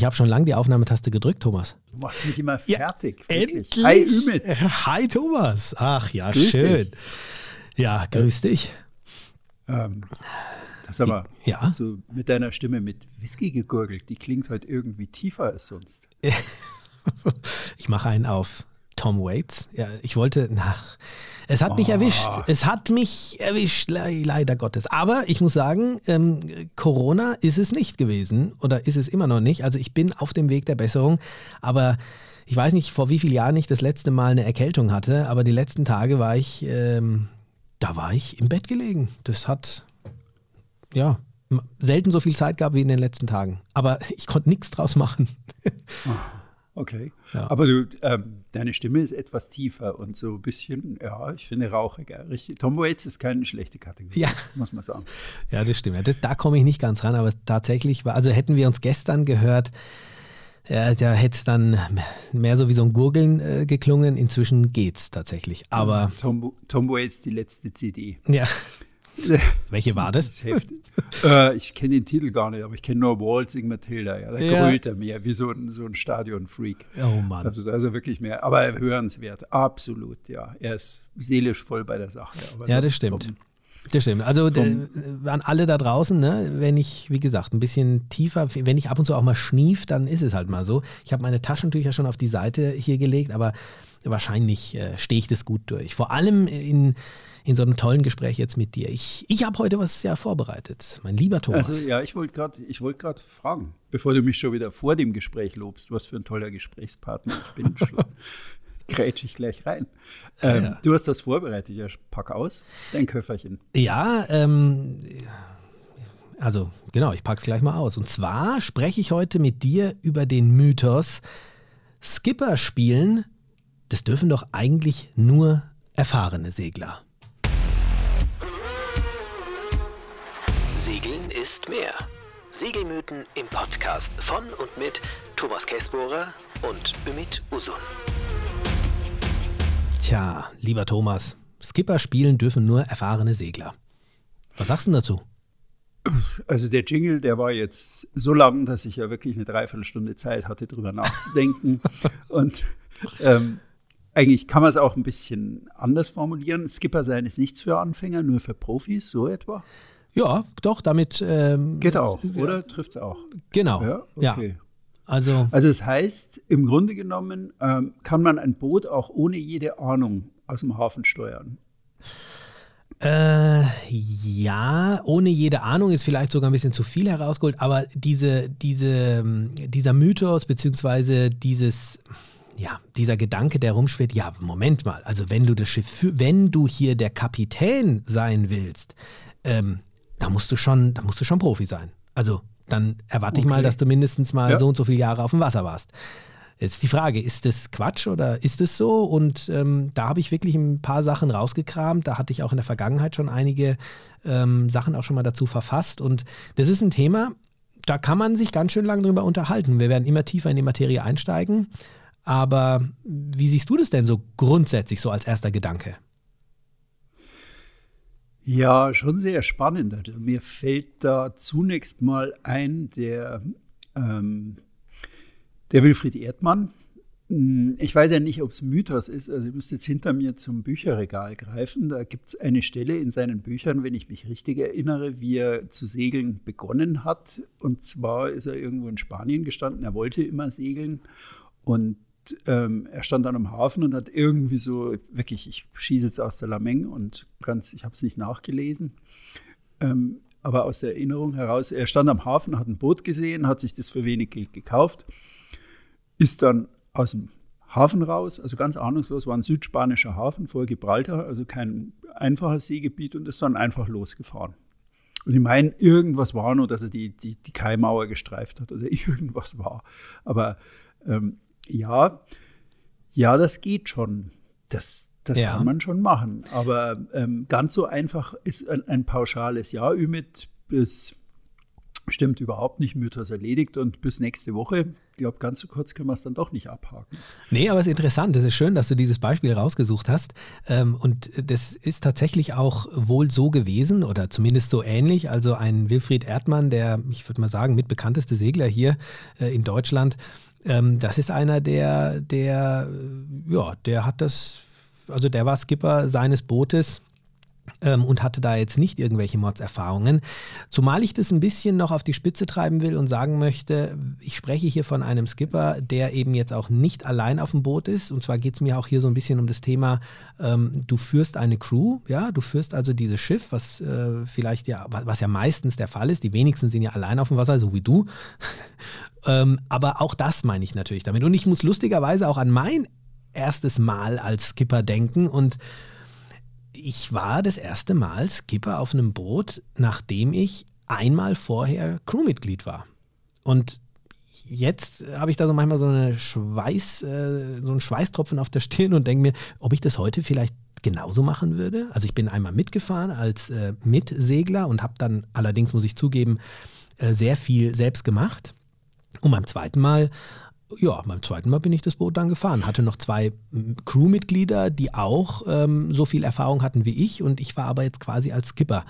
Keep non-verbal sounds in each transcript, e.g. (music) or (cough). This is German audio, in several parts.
Ich habe schon lange die Aufnahmetaste gedrückt, Thomas. Du machst mich immer fertig. Ja, endlich. Hi, Ümit. Hi, Thomas. Ach ja, Grüß schön. dich. Ja, grüß dich. Ähm, sag mal, Ja? hast du mit deiner Stimme mit Whisky gegurgelt? Die klingt halt irgendwie tiefer als sonst. (laughs) Ich mache einen auf Tom Waits. Ja, ich wollte, na, es hat mich Oh. erwischt. Es hat mich erwischt, le leider Gottes. Aber ich muss sagen, ähm, Corona ist es nicht gewesen oder ist es immer noch nicht. Also ich bin auf dem Weg der Besserung, aber ich weiß nicht, vor wie vielen Jahren ich das letzte Mal eine Erkältung hatte, aber die letzten Tage war ich, ähm, da war ich im Bett gelegen. Das hat, ja, selten so viel Zeit gehabt wie in den letzten Tagen. Aber (laughs) ich konnte nichts draus machen. Okay. Ja. Aber du, ähm, deine Stimme ist etwas tiefer und so ein bisschen, ja, ich finde rauchiger. Richtig. Tom Waits ist keine schlechte Kategorie, Ja. muss man sagen. Ja, das stimmt. Ja, das, da komme ich nicht ganz ran, aber tatsächlich war, also hätten wir uns gestern gehört, ja, da hätte es dann mehr so wie so ein Gurgeln äh, geklungen. Inzwischen geht's tatsächlich. Aber Tom, Tom Waits, die letzte CD. ja, welche war das? ist (laughs) heftig. äh, ich kenne den Titel gar nicht, aber ich kenne nur Waltzing Matilda. Ja, da Ja. grölt er mehr, wie so ein, so ein Stadion-Freak. Oh Mann. Also da ist er wirklich mehr, aber hörenswert, absolut, ja. Er ist seelisch voll bei der Sache. Ja, das stimmt. Tom- Das stimmt. Also Vom- äh, an alle da draußen, ne, wenn ich, wie gesagt, ein bisschen tiefer, wenn ich ab und zu auch mal schnief, dann ist es halt mal so. Ich habe meine Taschentücher schon auf die Seite hier gelegt, aber wahrscheinlich äh, stehe ich das gut durch. Vor allem in, in so einem tollen Gespräch jetzt mit dir. Ich, ich habe heute was ja vorbereitet, mein lieber Thomas. Also ja, ich wollte gerade wollt grad fragen, bevor du mich schon wieder vor dem Gespräch lobst, was für ein toller Gesprächspartner ich bin. (laughs) schon Grätsch ich gleich rein. Ähm, Ja. Du hast das vorbereitet, ja, pack aus, dein Köfferchen. Ja, ähm, also genau, ich pack's gleich mal aus. Und zwar spreche ich heute mit dir über den Mythos, Skipper spielen, das dürfen doch eigentlich nur erfahrene Segler. Segeln ist mehr. Segelmythen im Podcast von und mit Thomas Käsbohrer und Ümit Usun. Tja, lieber Thomas, Skipper spielen dürfen nur erfahrene Segler. Was sagst du denn dazu? Also der Jingle, der war jetzt so lang, dass ich ja wirklich eine Dreiviertelstunde Zeit hatte, drüber nachzudenken. (laughs) Und ähm, eigentlich kann man es auch ein bisschen anders formulieren. Skipper sein ist nichts für Anfänger, nur für Profis, so etwa. Ja, doch, damit. Ähm, Geht auch, oder? Trifft es auch. Genau. Ja, Ja, okay. also. Also es heißt, im Grunde genommen ähm, kann man ein Boot auch ohne jede Ahnung aus dem Hafen steuern. Äh, ja, ohne jede Ahnung ist vielleicht sogar ein bisschen zu viel herausgeholt, aber diese, diese, ähm, dieser Mythos beziehungsweise dieses, ja, dieser Gedanke, der rumschwirrt, ja, Moment mal, also wenn du das Schiff, wenn du hier der Kapitän sein willst, ähm, da musst du schon, da musst du schon Profi sein. Also dann erwarte ich mal, Okay. dass du mindestens mal Ja. so und so viele Jahre auf dem Wasser warst. Jetzt die Frage, ist das Quatsch oder ist es so? Und ähm, da habe ich wirklich ein paar Sachen rausgekramt. Da hatte ich auch in der Vergangenheit schon einige ähm, Sachen auch schon mal dazu verfasst. Und das ist ein Thema, da kann man sich ganz schön lange drüber unterhalten. Wir werden immer tiefer in die Materie einsteigen. Aber wie siehst du das denn so grundsätzlich, so als erster Gedanke? Ja, schon sehr spannend. Also mir fällt da zunächst mal ein, der, ähm, der Wilfried Erdmann. Hm, Ich weiß ja nicht, ob es Mythos ist. Also, ihr müsst jetzt hinter mir zum Bücherregal greifen. Da gibt es eine Stelle in seinen Büchern, wenn ich mich richtig erinnere, wie er zu segeln begonnen hat. Und zwar ist er irgendwo in Spanien gestanden. Er wollte immer segeln. Und ähm, er stand dann am Hafen und hat irgendwie so, wirklich, ich schieße jetzt aus der Lameng und ganz, ich habe es nicht nachgelesen, ähm, aber aus der Erinnerung heraus, er stand am Hafen, hat ein Boot gesehen, hat sich das für wenig Geld gekauft, ist dann aus dem Hafen raus, also ganz ahnungslos, war ein südspanischer Hafen vor Gibraltar, also kein einfaches Seegebiet und ist dann einfach losgefahren. Und ich meine, irgendwas war nur, dass er die, die, die Kaimauer gestreift hat oder (laughs) irgendwas war. Aber ähm, ja, ja, das geht schon. Das, das Ja. kann man schon machen. Aber ähm, ganz so einfach ist ein, ein pauschales Ja, Ümit, bis Stimmt überhaupt nicht, Mythos erledigt und bis nächste Woche. Ich glaube, ganz so kurz können wir es dann doch nicht abhaken. Nee, aber es ist interessant. Es ist schön, dass du dieses Beispiel rausgesucht hast. Ähm, und das ist tatsächlich auch wohl so gewesen oder zumindest so ähnlich. Also ein Wilfried Erdmann, der, ich würde mal sagen, mitbekannteste Segler hier äh, in Deutschland, ähm, das ist einer, der, der, ja, der hat das, also der war Skipper seines Bootes ähm, und hatte da jetzt nicht irgendwelche Mordserfahrungen. Zumal ich das ein bisschen noch auf die Spitze treiben will und sagen möchte, ich spreche hier von einem Skipper, der eben jetzt auch nicht allein auf dem Boot ist. Und zwar geht es mir auch hier so ein bisschen um das Thema, ähm, du führst eine Crew, ja, du führst also dieses Schiff, was äh, vielleicht ja, was ja meistens der Fall ist. Die wenigsten sind ja allein auf dem Wasser, so wie du. (laughs) ähm, aber auch das meine ich natürlich damit. Und ich muss lustigerweise auch an mein erstes Mal als Skipper denken und ich war das erste Mal Skipper auf einem Boot, nachdem ich einmal vorher Crewmitglied war. Und jetzt habe ich da so manchmal so eine Schweiß, äh, so einen Schweißtropfen auf der Stirn und denke mir, ob ich das heute vielleicht genauso machen würde. Also ich bin einmal mitgefahren als äh, Mitsegler und habe dann allerdings, muss ich zugeben, äh, sehr viel selbst gemacht. Und beim zweiten Mal ja, beim zweiten Mal bin ich das Boot dann gefahren. Hatte noch zwei Crewmitglieder, die auch ähm, so viel Erfahrung hatten wie ich und ich war aber jetzt quasi als Skipper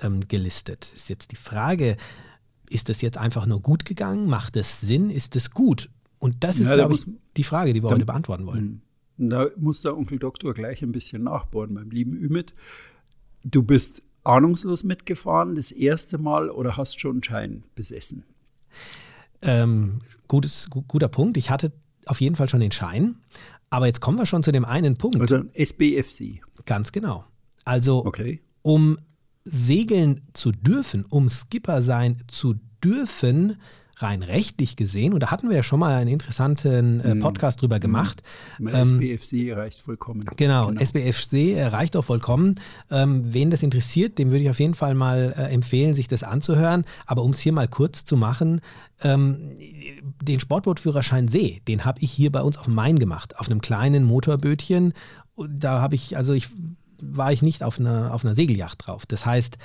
ähm, gelistet. Ist jetzt die Frage, ist das jetzt einfach nur gut gegangen? Macht es Sinn? Ist es gut? Und das ist, ja, glaube ich, die Frage, die wir heute beantworten wollen. Hm. Da muss der Onkel Doktor gleich ein bisschen nachbohren, mein lieben Ümit. Du bist ahnungslos mitgefahren das erste Mal oder hast schon einen Schein besessen? Ähm, gutes, guter Punkt. Ich hatte auf jeden Fall schon den Schein. Aber jetzt kommen wir schon zu dem einen Punkt. Also SBFC. Ganz genau. Also, okay. um segeln zu dürfen, um Skipper sein zu dürfen, rein rechtlich gesehen, und da hatten wir ja schon mal einen interessanten äh, mhm. Podcast drüber mhm. gemacht. Ähm, SBFC reicht vollkommen. Genau, genau. SBFC reicht auch vollkommen. Ähm, wen das interessiert, dem würde ich auf jeden Fall mal äh, empfehlen, sich das anzuhören. Aber um es hier mal kurz zu machen, ähm, den Sportbootführerschein See, den habe ich hier bei uns auf dem Main gemacht, auf einem kleinen Motorbötchen. Da habe ich, also ich war ich nicht auf einer, auf einer Segelyacht drauf. Das heißt,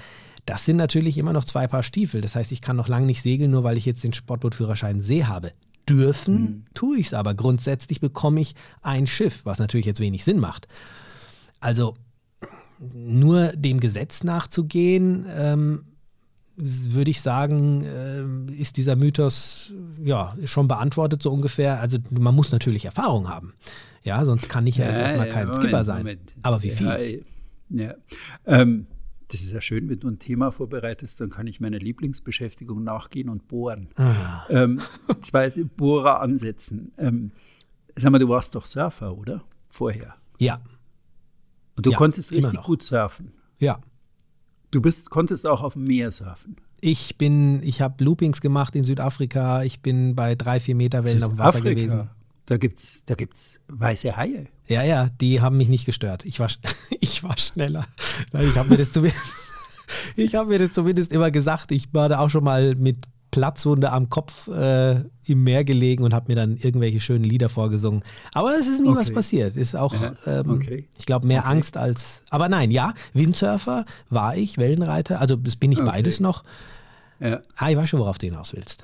das sind natürlich immer noch zwei Paar Stiefel. Das heißt, ich kann noch lange nicht segeln, nur weil ich jetzt den Sportbootführerschein See habe. Dürfen mhm. tue ich es aber. Grundsätzlich bekomme ich ein Schiff, was natürlich jetzt wenig Sinn macht. Also nur dem Gesetz nachzugehen, ähm, würde ich sagen, äh, ist dieser Mythos ja schon beantwortet so ungefähr. Also man muss natürlich Erfahrung haben. Ja, sonst kann ich ja, jetzt erstmal kein Moment, Skipper sein. Moment. Aber wie viel? Ja, ja. Ähm, das ist ja schön, wenn du ein Thema vorbereitest, dann kann ich meiner Lieblingsbeschäftigung nachgehen und bohren. Ah. Ähm, zwei Bohrer ansetzen. Ähm, sag mal, du warst doch Surfer, oder? Vorher. Ja. Und du ja, konntest richtig gut surfen. Ja. Du bist, konntest auch auf dem Meer surfen. Ich bin, ich habe Loopings gemacht in Südafrika. Ich bin bei drei, vier Meter Wellen auf dem Wasser gewesen. Da gibt's, da gibt's weiße Haie. Ja, ja, die haben mich nicht gestört. Ich war, (laughs) ich war schneller. Ich habe mir das (laughs) ich habe mir das zumindest immer gesagt. Ich war da auch schon mal mit Platzwunde am Kopf äh, im Meer gelegen und habe mir dann irgendwelche schönen Lieder vorgesungen. Aber es ist nie okay. was passiert. Ist auch, ähm, okay. ich glaube, mehr okay. Angst als. Aber nein, ja, Windsurfer war ich, Wellenreiter. Also das bin ich beides noch. Ja. Ah, ich weiß schon, worauf du hinaus willst.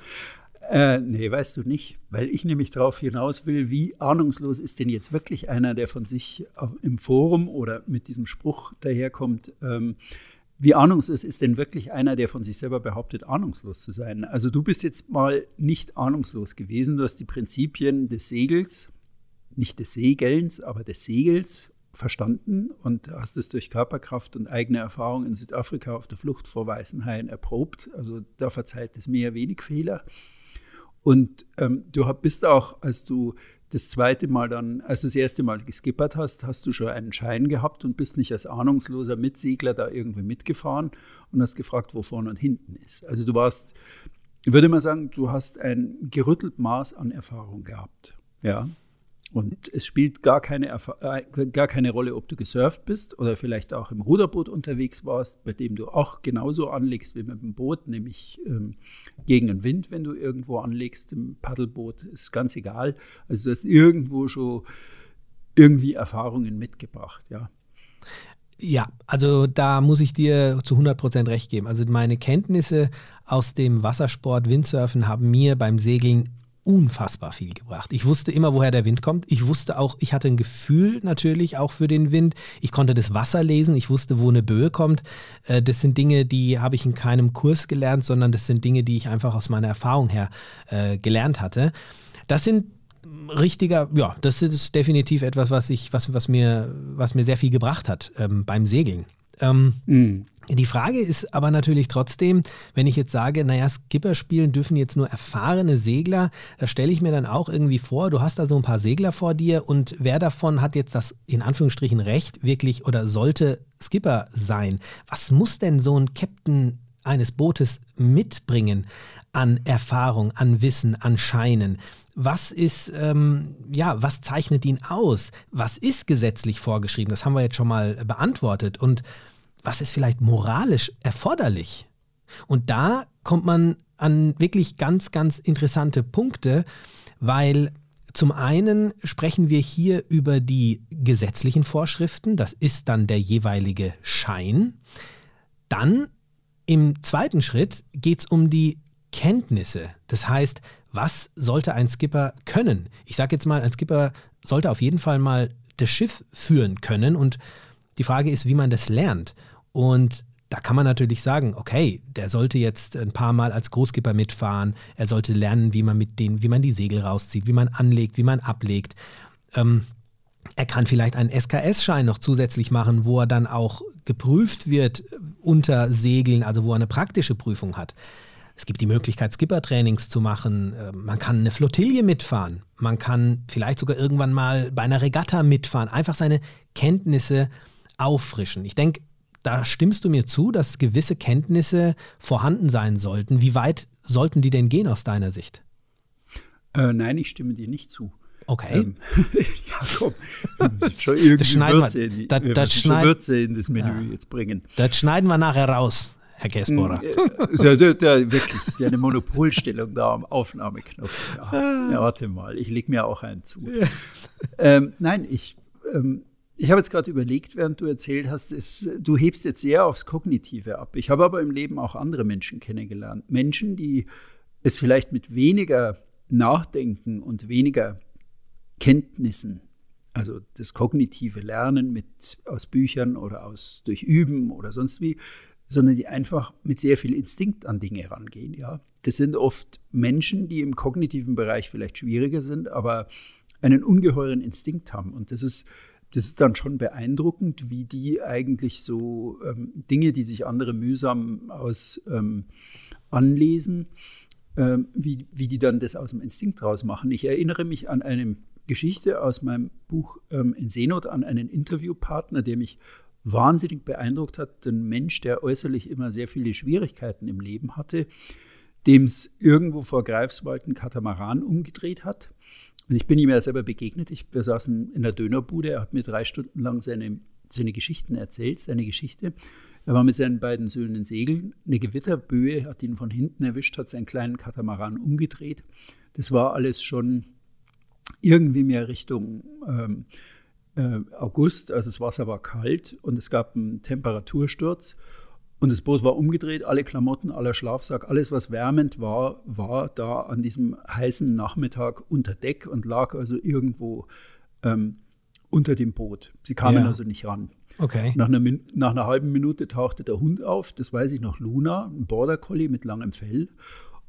Äh, nee, weißt du nicht, weil ich nämlich darauf hinaus will, wie ahnungslos ist denn jetzt wirklich einer, der von sich im Forum oder mit diesem Spruch daherkommt, ähm, wie ahnungslos ist denn wirklich einer, der von sich selber behauptet, ahnungslos zu sein? Also du bist jetzt mal nicht ahnungslos gewesen, du hast die Prinzipien des Segels, nicht des Segelns, aber des Segels verstanden und hast es durch Körperkraft und eigene Erfahrung in Südafrika auf der Flucht vor weißen Haien erprobt. Also da verzeiht es mir wenig Fehler. Und ähm, du bist auch, als du das zweite Mal dann, als du das erste Mal geskippert hast, hast du schon einen Schein gehabt und bist nicht als ahnungsloser Mitsegler da irgendwie mitgefahren und hast gefragt, wo vorne und hinten ist. Also du warst, würde mal sagen, du hast ein gerüttelt Maß an Erfahrung gehabt. Ja. Und es spielt gar keine, äh, gar keine Rolle, ob du gesurft bist oder vielleicht auch im Ruderboot unterwegs warst, bei dem du auch genauso anlegst wie mit dem Boot, nämlich ähm, gegen den Wind, wenn du irgendwo anlegst im Paddelboot, ist ganz egal. Also du hast irgendwo schon irgendwie Erfahrungen mitgebracht, ja. Ja, also da muss ich dir zu 100% recht geben. Also meine Kenntnisse aus dem Wassersport, Windsurfen haben mir beim Segeln unfassbar viel gebracht. Ich wusste immer, woher der Wind kommt. Ich wusste auch, ich hatte ein Gefühl natürlich auch für den Wind. Ich konnte das Wasser lesen. Ich wusste, wo eine Böe kommt. Äh, das sind Dinge, die habe ich in keinem Kurs gelernt, sondern das sind Dinge, die ich einfach aus meiner Erfahrung her äh, gelernt hatte. Das sind richtiger, ja, das ist definitiv etwas, was ich, was, was mir, was mir sehr viel gebracht hat ähm, beim Segeln. Ähm, mm. Die Frage ist aber natürlich trotzdem, wenn ich jetzt sage, naja, Skipper spielen dürfen jetzt nur erfahrene Segler, da stelle ich mir dann auch irgendwie vor, du hast da so ein paar Segler vor dir und wer davon hat jetzt das in Anführungsstrichen Recht wirklich oder sollte Skipper sein? Was muss denn so ein Captain eines Bootes mitbringen an Erfahrung, an Wissen, an Scheinen? Was ist, ähm, ja, was zeichnet ihn aus? Was ist gesetzlich vorgeschrieben? Das haben wir jetzt schon mal beantwortet. Und was ist vielleicht moralisch erforderlich? Und da kommt man an wirklich ganz, ganz interessante Punkte, weil zum einen sprechen wir hier über die gesetzlichen Vorschriften, das ist dann der jeweilige Schein. Dann im zweiten Schritt geht es um die Kenntnisse. Das heißt, was sollte ein Skipper können? Ich sage jetzt mal, ein Skipper sollte auf jeden Fall mal das Schiff führen können und die Frage ist, wie man das lernt. Und da kann man natürlich sagen, okay, der sollte jetzt ein paar Mal als Großskipper mitfahren, er sollte lernen, wie man mit denen, wie man die Segel rauszieht, wie man anlegt, wie man ablegt. Ähm, er kann vielleicht einen SKS-Schein noch zusätzlich machen, wo er dann auch geprüft wird unter Segeln, also wo er eine praktische Prüfung hat. Es gibt die Möglichkeit, Skipper-Trainings zu machen. Ähm, man kann eine Flottille mitfahren. Man kann vielleicht sogar irgendwann mal bei einer Regatta mitfahren. Einfach seine Kenntnisse auffrischen. Ich denke, da stimmst du mir zu, dass gewisse Kenntnisse vorhanden sein sollten. Wie weit sollten die denn gehen aus deiner Sicht? Äh, nein, ich stimme dir nicht zu. Okay. Ähm, (laughs) ja, komm. (laughs) Schon irgendwie das schneiden Würze, in, die, das, das schneid, Würze in das Menü ja. jetzt bringen. Das schneiden wir nachher raus. Herr Käsbohrer. Ja, der, der, wirklich, das ist ja eine Monopolstellung da am Aufnahmeknopf. Ja, ja warte mal, ich lege mir auch einen zu. Ähm, nein, ich, ähm, ich habe jetzt gerade überlegt, während du erzählt hast, ist, du hebst jetzt sehr aufs Kognitive ab. Ich habe aber im Leben auch andere Menschen kennengelernt. Menschen, die es vielleicht mit weniger Nachdenken und weniger Kenntnissen, also das kognitive Lernen mit, aus Büchern oder aus, durch Üben oder sonst wie, sondern die einfach mit sehr viel Instinkt an Dinge rangehen. Ja. Das sind oft Menschen, die im kognitiven Bereich vielleicht schwieriger sind, aber einen ungeheuren Instinkt haben. Und das ist das ist dann schon beeindruckend, wie die eigentlich so ähm, Dinge, die sich andere mühsam aus ähm, anlesen, ähm, wie, wie die dann das aus dem Instinkt draus machen. Ich erinnere mich an eine Geschichte aus meinem Buch ähm, in Seenot an einen Interviewpartner, der mich wahnsinnig beeindruckt hat. Ein Mensch, der äußerlich immer sehr viele Schwierigkeiten im Leben hatte, dem es irgendwo vor Greifswald ein Katamaran umgedreht hat und ich bin ihm ja selber begegnet. Ich, wir saßen in der Dönerbude. Er hat mir drei Stunden lang seine, seine Geschichten erzählt, seine Geschichte. Er war mit seinen beiden Söhnen segeln. Eine Gewitterböe hat ihn von hinten erwischt, hat seinen kleinen Katamaran umgedreht. Das war alles schon irgendwie mehr Richtung ähm, äh, August. Also das Wasser war kalt und es gab einen Temperatursturz. Und das Boot war umgedreht, alle Klamotten, aller Schlafsack, alles, was wärmend war, war da an diesem heißen Nachmittag unter Deck und lag also irgendwo ähm, unter dem Boot. Sie kamen ja. also nicht ran. Okay. Nach einer, nach einer halben Minute tauchte der Hund auf, das weiß ich noch, Luna, ein Border Collie mit langem Fell.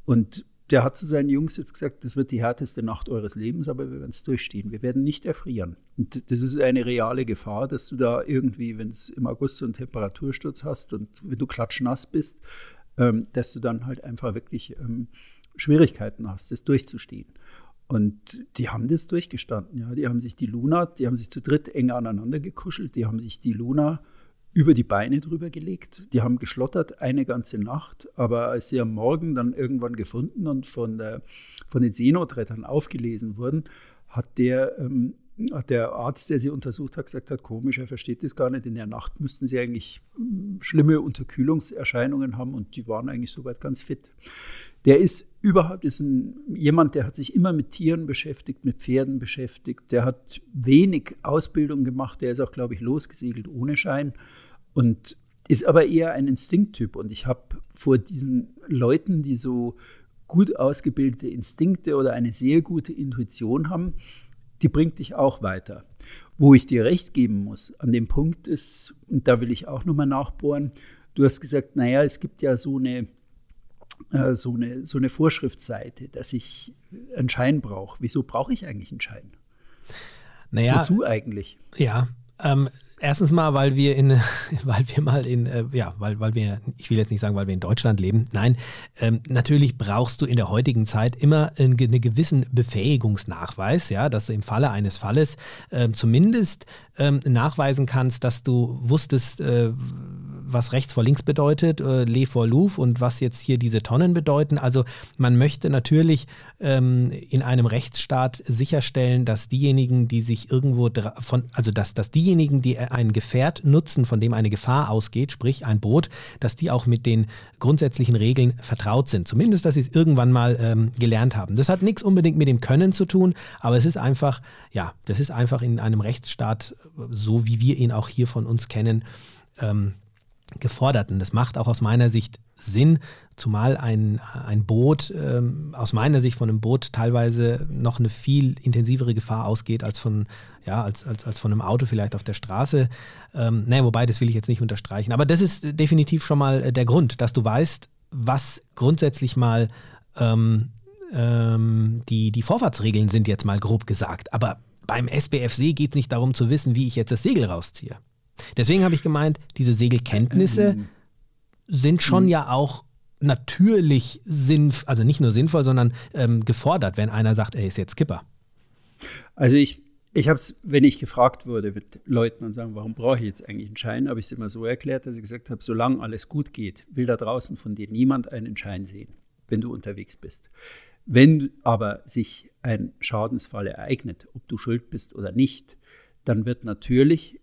Und der hat zu seinen Jungs jetzt gesagt, das wird die härteste Nacht eures Lebens, aber wir werden es durchstehen. Wir werden nicht erfrieren. Und das ist eine reale Gefahr, dass du da irgendwie, wenn es im August so einen Temperatursturz hast und wenn du klatschnass bist, ähm, dass du dann halt einfach wirklich ähm, Schwierigkeiten hast, das durchzustehen. Und die haben das durchgestanden. Ja. Die haben sich die Luna, die haben sich zu dritt eng aneinander gekuschelt, die haben sich die Luna über die Beine drüber gelegt. Die haben geschlottert eine ganze Nacht, aber als sie am Morgen dann irgendwann gefunden und von, der, von den Seenotrettern aufgelesen wurden, hat der, ähm, hat der Arzt, der sie untersucht hat, gesagt hat, komisch, er versteht das gar nicht. In der Nacht müssten sie eigentlich hm, schlimme Unterkühlungserscheinungen haben und die waren eigentlich soweit ganz fit. Der ist überhaupt ist ein, jemand, der hat sich immer mit Tieren beschäftigt, mit Pferden beschäftigt. Der hat wenig Ausbildung gemacht. Der ist auch, glaube ich, losgesegelt ohne Schein und ist aber eher ein Instinkttyp. Und ich habe vor diesen Leuten, die so gut ausgebildete Instinkte oder eine sehr gute Intuition haben, die bringt dich auch weiter. Wo ich dir recht geben muss, an dem Punkt ist, und da will ich auch nochmal nachbohren, du hast gesagt, naja, es gibt ja so eine, äh, so eine, so eine Vorschriftsseite, dass ich einen Schein brauche. Wieso brauche ich eigentlich einen Schein? Naja, Wozu eigentlich? Ja, ähm, Erstens mal, weil wir in, (laughs) weil wir mal in, äh, ja, weil, weil wir, ich will jetzt nicht sagen, weil wir in Deutschland leben. Nein, ähm, natürlich brauchst du in der heutigen Zeit immer einen, einen gewissen Befähigungsnachweis, ja, dass du im Falle eines Falles äh, zumindest ähm, nachweisen kannst, dass du wusstest, äh, was rechts vor links bedeutet, äh, Le vor Louvre und was jetzt hier diese Tonnen bedeuten. Also man möchte natürlich ähm, in einem Rechtsstaat sicherstellen, dass diejenigen, die sich irgendwo von, also dass, dass diejenigen, die ein Gefährt nutzen, von dem eine Gefahr ausgeht, sprich ein Boot, dass die auch mit den grundsätzlichen Regeln vertraut sind. Zumindest, dass sie es irgendwann mal ähm, gelernt haben. Das hat nichts unbedingt mit dem Können zu tun, aber es ist einfach, ja, das ist einfach in einem Rechtsstaat, so wie wir ihn auch hier von uns kennen, ähm, gefordert. Und das macht auch aus meiner Sicht Sinn, zumal ein, ein Boot ähm, aus meiner Sicht von einem Boot teilweise noch eine viel intensivere Gefahr ausgeht als von, ja, als, als, als von einem Auto vielleicht auf der Straße. Ähm, naja, wobei, das will ich jetzt nicht unterstreichen. Aber das ist definitiv schon mal äh, der Grund, dass du weißt, was grundsätzlich mal ähm, ähm, die, die Vorfahrtsregeln sind, jetzt mal grob gesagt. Aber beim SBFC geht es nicht darum zu wissen, wie ich jetzt das Segel rausziehe. Deswegen habe ich gemeint, diese Segelkenntnisse ähm, sind schon ja auch natürlich sinnvoll, also nicht nur sinnvoll, sondern ähm, gefordert, wenn einer sagt, er ist jetzt Skipper. Also ich, ich habe es, wenn ich gefragt wurde mit Leuten und sagen, warum brauche ich jetzt eigentlich einen Schein, habe ich es immer so erklärt, dass ich gesagt habe, solange alles gut geht, will da draußen von dir niemand einen Schein sehen, wenn du unterwegs bist. Wenn aber sich ein Schadensfall ereignet, ob du schuld bist oder nicht, dann wird natürlich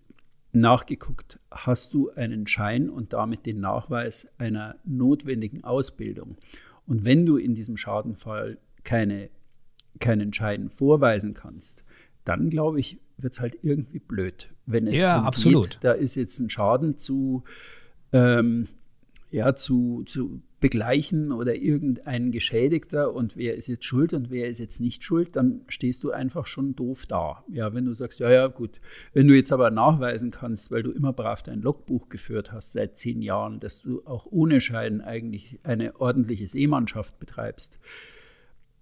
nachgeguckt, hast du einen Schein und damit den Nachweis einer notwendigen Ausbildung. Und wenn du in diesem Schadenfall keine, keinen Schein vorweisen kannst, dann glaube ich, wird es halt irgendwie blöd. Wenn es ja, absolut. Geht, da ist jetzt ein Schaden zu, ähm, ja, zu, zu begleichen oder irgendein Geschädigter und wer ist jetzt schuld und wer ist jetzt nicht schuld, dann stehst du einfach schon doof da. Ja, wenn du sagst, ja, ja, gut. Wenn du jetzt aber nachweisen kannst, weil du immer brav dein Logbuch geführt hast seit zehn Jahren, dass du auch ohne Schein eigentlich eine ordentliche Seemannschaft betreibst,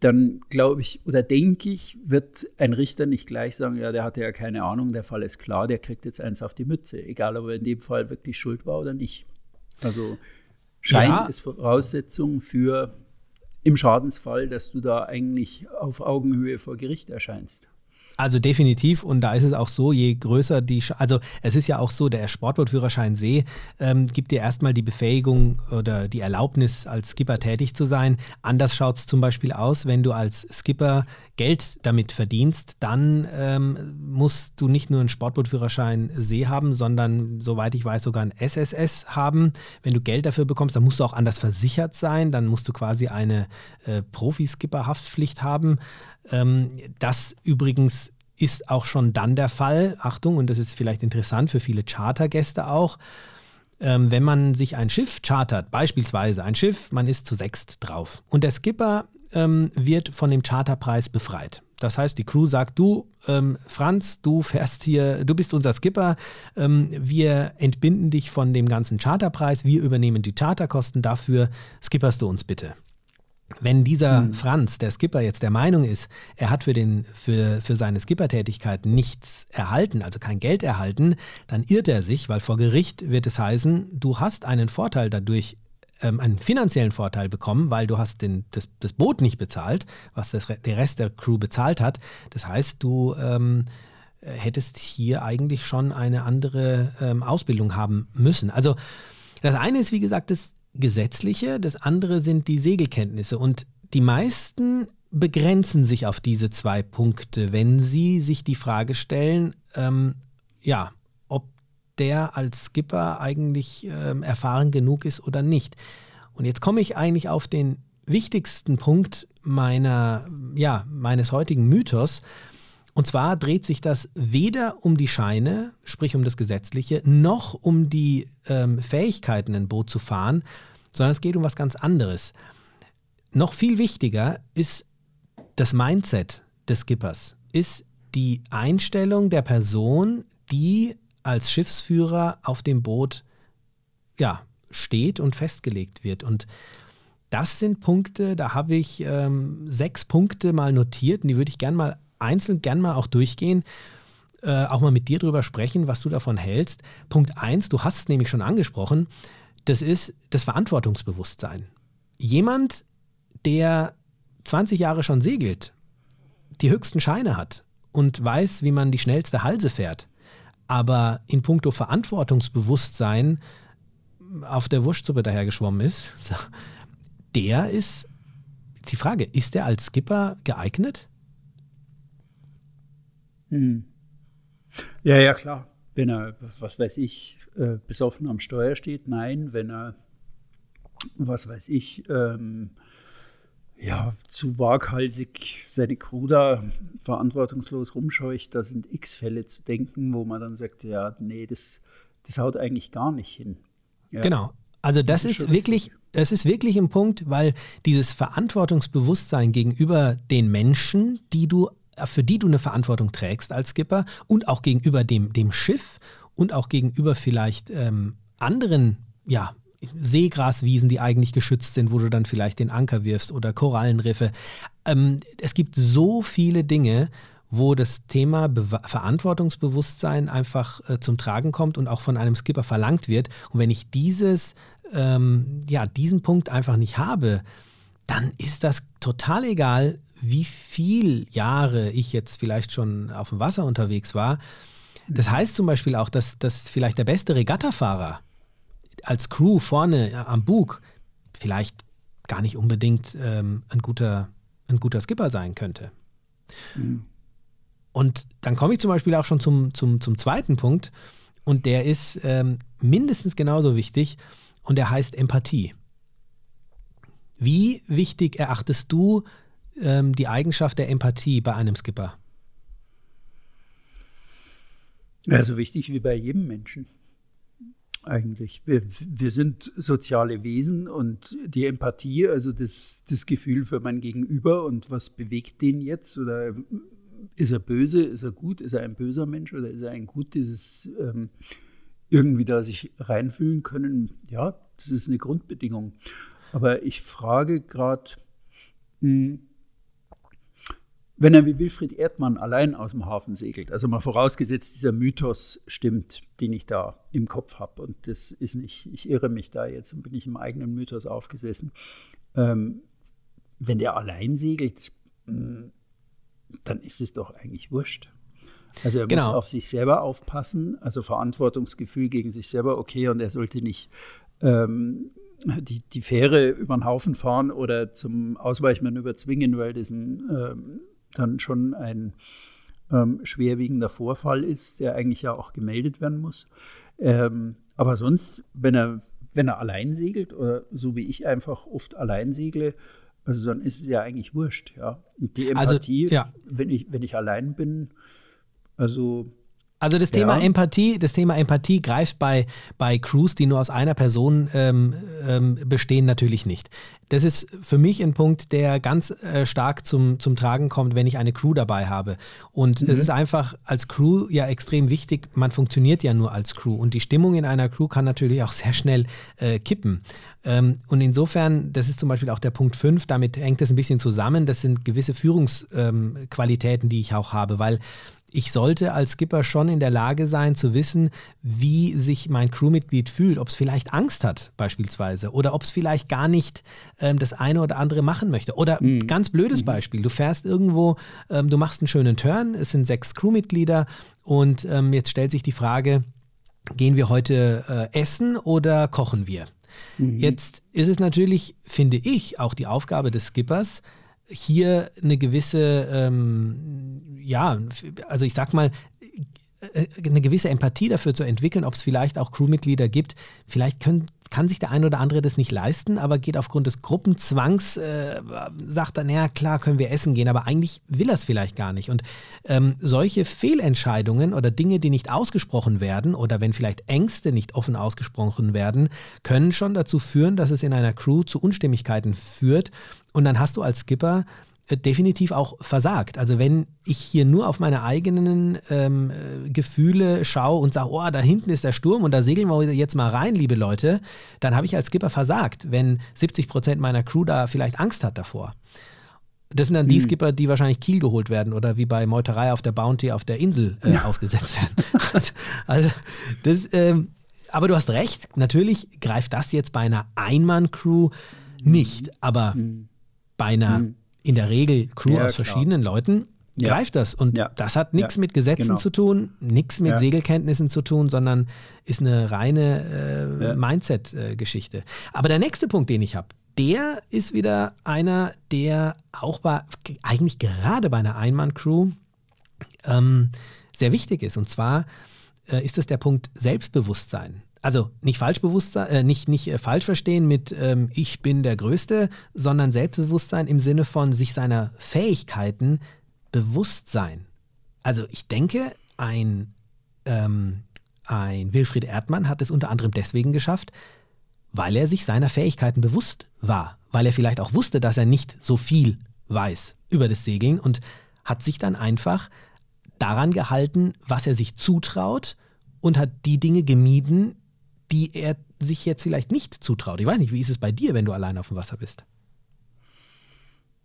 dann glaube ich oder denke ich, wird ein Richter nicht gleich sagen, ja, der hatte ja keine Ahnung, der Fall ist klar, der kriegt jetzt eins auf die Mütze, egal ob er in dem Fall wirklich schuld war oder nicht. Also Schein ja. ist Voraussetzung für im Schadensfall, dass du da eigentlich auf Augenhöhe vor Gericht erscheinst. Also definitiv und da ist es auch so, je größer die, also es ist ja auch so, der Sportbootführerschein See ähm, gibt dir erstmal die Befähigung oder die Erlaubnis, als Skipper tätig zu sein. Anders schaut es zum Beispiel aus, wenn du als Skipper Geld damit verdienst, dann ähm, musst du nicht nur einen Sportbootführerschein See haben, sondern soweit ich weiß sogar einen SSS haben. Wenn du Geld dafür bekommst, dann musst du auch anders versichert sein, dann musst du quasi eine äh, Profiskipper-Haftpflicht haben. Ähm, das übrigens ist auch schon dann der Fall, Achtung, und das ist vielleicht interessant für viele Chartergäste auch, ähm, wenn man sich ein Schiff chartert, beispielsweise ein Schiff, man ist zu sechst drauf. Und der Skipper ähm, wird von dem Charterpreis befreit. Das heißt, die Crew sagt, du, ähm, Franz, du fährst hier, du bist unser Skipper, ähm, wir entbinden dich von dem ganzen Charterpreis, wir übernehmen die Charterkosten, dafür. Skipperst du uns bitte. Wenn dieser mhm. Franz, der Skipper, jetzt der Meinung ist, er hat für, den, für, für seine Skippertätigkeit nichts erhalten, also kein Geld erhalten, dann irrt er sich, weil vor Gericht wird es heißen, du hast einen Vorteil dadurch, ähm, einen finanziellen Vorteil bekommen, weil du hast den, das, das Boot nicht bezahlt, was das, der Rest der Crew bezahlt hat. Das heißt, du ähm, hättest hier eigentlich schon eine andere ähm, Ausbildung haben müssen. Also das eine ist, wie gesagt, das gesetzliche, das andere sind die Segelkenntnisse. Und die meisten begrenzen sich auf diese zwei Punkte, wenn sie sich die Frage stellen, ähm, ja, ob der als Skipper eigentlich ähm, erfahren genug ist oder nicht. Und jetzt komme ich eigentlich auf den wichtigsten Punkt meiner, ja, meines heutigen Mythos. Und zwar dreht sich das weder um die Scheine, sprich um das Gesetzliche, noch um die ähm, Fähigkeiten, ein Boot zu fahren, sondern es geht um was ganz anderes. Noch viel wichtiger ist das Mindset des Skippers, ist die Einstellung der Person, die als Schiffsführer auf dem Boot ja, steht und festgelegt wird. Und das sind Punkte, da habe ich ähm, sechs Punkte mal notiert und die würde ich gerne mal einzeln, gerne mal auch durchgehen, äh, auch mal mit dir drüber sprechen, was du davon hältst. Punkt eins, du hast es nämlich schon angesprochen, das ist das Verantwortungsbewusstsein. Jemand, der 20 Jahre schon segelt, die höchsten Scheine hat und weiß, wie man die schnellste Halse fährt, aber in puncto Verantwortungsbewusstsein auf der Wurstsuppe dahergeschwommen ist, (laughs) der ist, die Frage, ist der als Skipper geeignet? Hm. Ja, ja, klar. Wenn er, was weiß ich, äh, besoffen am Steuer steht, nein. Wenn er, was weiß ich, ähm, ja, zu waghalsig seine Crew da verantwortungslos rumscheucht, da sind x Fälle zu denken, wo man dann sagt, ja, nee, das, das haut eigentlich gar nicht hin. Ja. Genau. Also das, das ist, ist wirklich, das ist wirklich ein Punkt, weil dieses Verantwortungsbewusstsein gegenüber den Menschen, die du, für die du eine Verantwortung trägst als Skipper und auch gegenüber dem, dem Schiff und auch gegenüber vielleicht ähm, anderen, ja, Seegraswiesen, die eigentlich geschützt sind, wo du dann vielleicht den Anker wirfst oder Korallenriffe. Ähm, es gibt so viele Dinge, wo das Thema Be Verantwortungsbewusstsein einfach äh, zum Tragen kommt und auch von einem Skipper verlangt wird. Und wenn ich dieses, ähm, ja, diesen Punkt einfach nicht habe, dann ist das total egal, wie viel Jahre ich jetzt vielleicht schon auf dem Wasser unterwegs war. Das heißt zum Beispiel auch, dass, dass vielleicht der beste Regattafahrer als Crew vorne am Bug vielleicht gar nicht unbedingt ähm, ein, guter, ein guter Skipper sein könnte. Mhm. Und dann komme ich zum Beispiel auch schon zum, zum, zum zweiten Punkt und der ist ähm, mindestens genauso wichtig und der heißt Empathie. Wie wichtig erachtest du ähm, die Eigenschaft der Empathie bei einem Skipper? Ja, so wichtig wie bei jedem Menschen eigentlich. Wir, wir sind soziale Wesen und die Empathie, also das, das Gefühl für mein Gegenüber und was bewegt den jetzt oder ist er böse, ist er gut, ist er ein böser Mensch oder ist er ein gut, dieses ähm, irgendwie da sich reinfühlen können, ja, das ist eine Grundbedingung. Aber ich frage gerade, hm, wenn er wie Wilfried Erdmann allein aus dem Hafen segelt, also mal vorausgesetzt, dieser Mythos stimmt, den ich da im Kopf habe, und das ist nicht, ich irre mich da jetzt und bin ich im eigenen Mythos aufgesessen. Ähm, wenn der allein segelt, hm, dann ist es doch eigentlich wurscht. Also er genau. muss auf sich selber aufpassen, also Verantwortungsgefühl gegen sich selber, okay, und er sollte nicht ähm, die, die Fähre über den Haufen fahren oder zum Ausweichmanöver zwingen, weil das ein ähm, dann schon ein ähm, schwerwiegender Vorfall ist, der eigentlich ja auch gemeldet werden muss. Ähm, aber sonst, wenn er, wenn er allein segelt oder so wie ich einfach oft allein segle, also dann ist es ja eigentlich wurscht, ja. Die also, Empathie, also, ja. wenn, ich, wenn ich allein bin, also also das Thema ja. Empathie, das Thema Empathie greift bei, bei Crews, die nur aus einer Person ähm, ähm, bestehen, natürlich nicht. Das ist für mich ein Punkt, der ganz äh, stark zum, zum Tragen kommt, wenn ich eine Crew dabei habe. Und mhm. es ist einfach als Crew ja extrem wichtig, man funktioniert ja nur als Crew. Und die Stimmung in einer Crew kann natürlich auch sehr schnell äh, kippen. Ähm, und insofern, das ist zum Beispiel auch der Punkt 5, damit hängt das ein bisschen zusammen. Das sind gewisse Führungsqualitäten, die ich auch habe, weil ich sollte als Skipper schon in der Lage sein zu wissen, wie sich mein Crewmitglied fühlt, ob es vielleicht Angst hat beispielsweise oder ob es vielleicht gar nicht ähm, das eine oder andere machen möchte. Oder mhm. ganz blödes mhm. Beispiel, du fährst irgendwo, ähm, du machst einen schönen Turn, es sind sechs Crewmitglieder und ähm, jetzt stellt sich die Frage, gehen wir heute äh, essen oder kochen wir? Mhm. Jetzt ist es natürlich, finde ich, auch die Aufgabe des Skippers, hier eine gewisse, ähm, ja, also ich sag mal, äh, eine gewisse Empathie dafür zu entwickeln, ob es vielleicht auch Crewmitglieder gibt. Vielleicht können, kann sich der eine oder andere das nicht leisten, aber geht aufgrund des Gruppenzwangs, äh, sagt dann, ja klar, können wir essen gehen, aber eigentlich will er es vielleicht gar nicht. Und ähm, solche Fehlentscheidungen oder Dinge, die nicht ausgesprochen werden oder wenn vielleicht Ängste nicht offen ausgesprochen werden, können schon dazu führen, dass es in einer Crew zu Unstimmigkeiten führt. Und dann hast du als Skipper äh, definitiv auch versagt. Also wenn ich hier nur auf meine eigenen ähm, Gefühle schaue und sage, oh, da hinten ist der Sturm und da segeln wir jetzt mal rein, liebe Leute, dann habe ich als Skipper versagt, wenn 70 Prozent meiner Crew da vielleicht Angst hat davor. Das sind dann die hm. Skipper, die wahrscheinlich Kiel geholt werden oder wie bei Meuterei auf der Bounty auf der Insel äh, ja. ausgesetzt werden. (laughs) also, das, ähm, aber du hast recht, natürlich greift das jetzt bei einer Einmann-Crew nicht, aber hm. Bei einer hm in der Regel Crew ja, aus verschiedenen klar. Leuten, ja. greift das. Und ja. das hat nichts mit Gesetzen genau. zu tun, nichts mit Segelkenntnissen zu tun, sondern ist eine reine äh, Mindset-Geschichte. Aber der nächste Punkt, den ich habe, der ist wieder einer, der auch bei, eigentlich gerade bei einer Einmann-Crew ähm, sehr wichtig ist. Und zwar äh, ist das der Punkt Selbstbewusstsein also nicht falsch Bewusstsein, äh, nicht, nicht äh, falsch verstehen mit ähm, ich bin der Größte, sondern Selbstbewusstsein im Sinne von sich seiner Fähigkeiten bewusst sein. Also ich denke, ein, ähm, ein Wilfried Erdmann hat es unter anderem deswegen geschafft, weil er sich seiner Fähigkeiten bewusst war, weil er vielleicht auch wusste, dass er nicht so viel weiß über das Segeln und hat sich dann einfach daran gehalten, was er sich zutraut und hat die Dinge gemieden, die er sich jetzt vielleicht nicht zutraut. Ich weiß nicht, wie ist es bei dir, wenn du allein auf dem Wasser bist?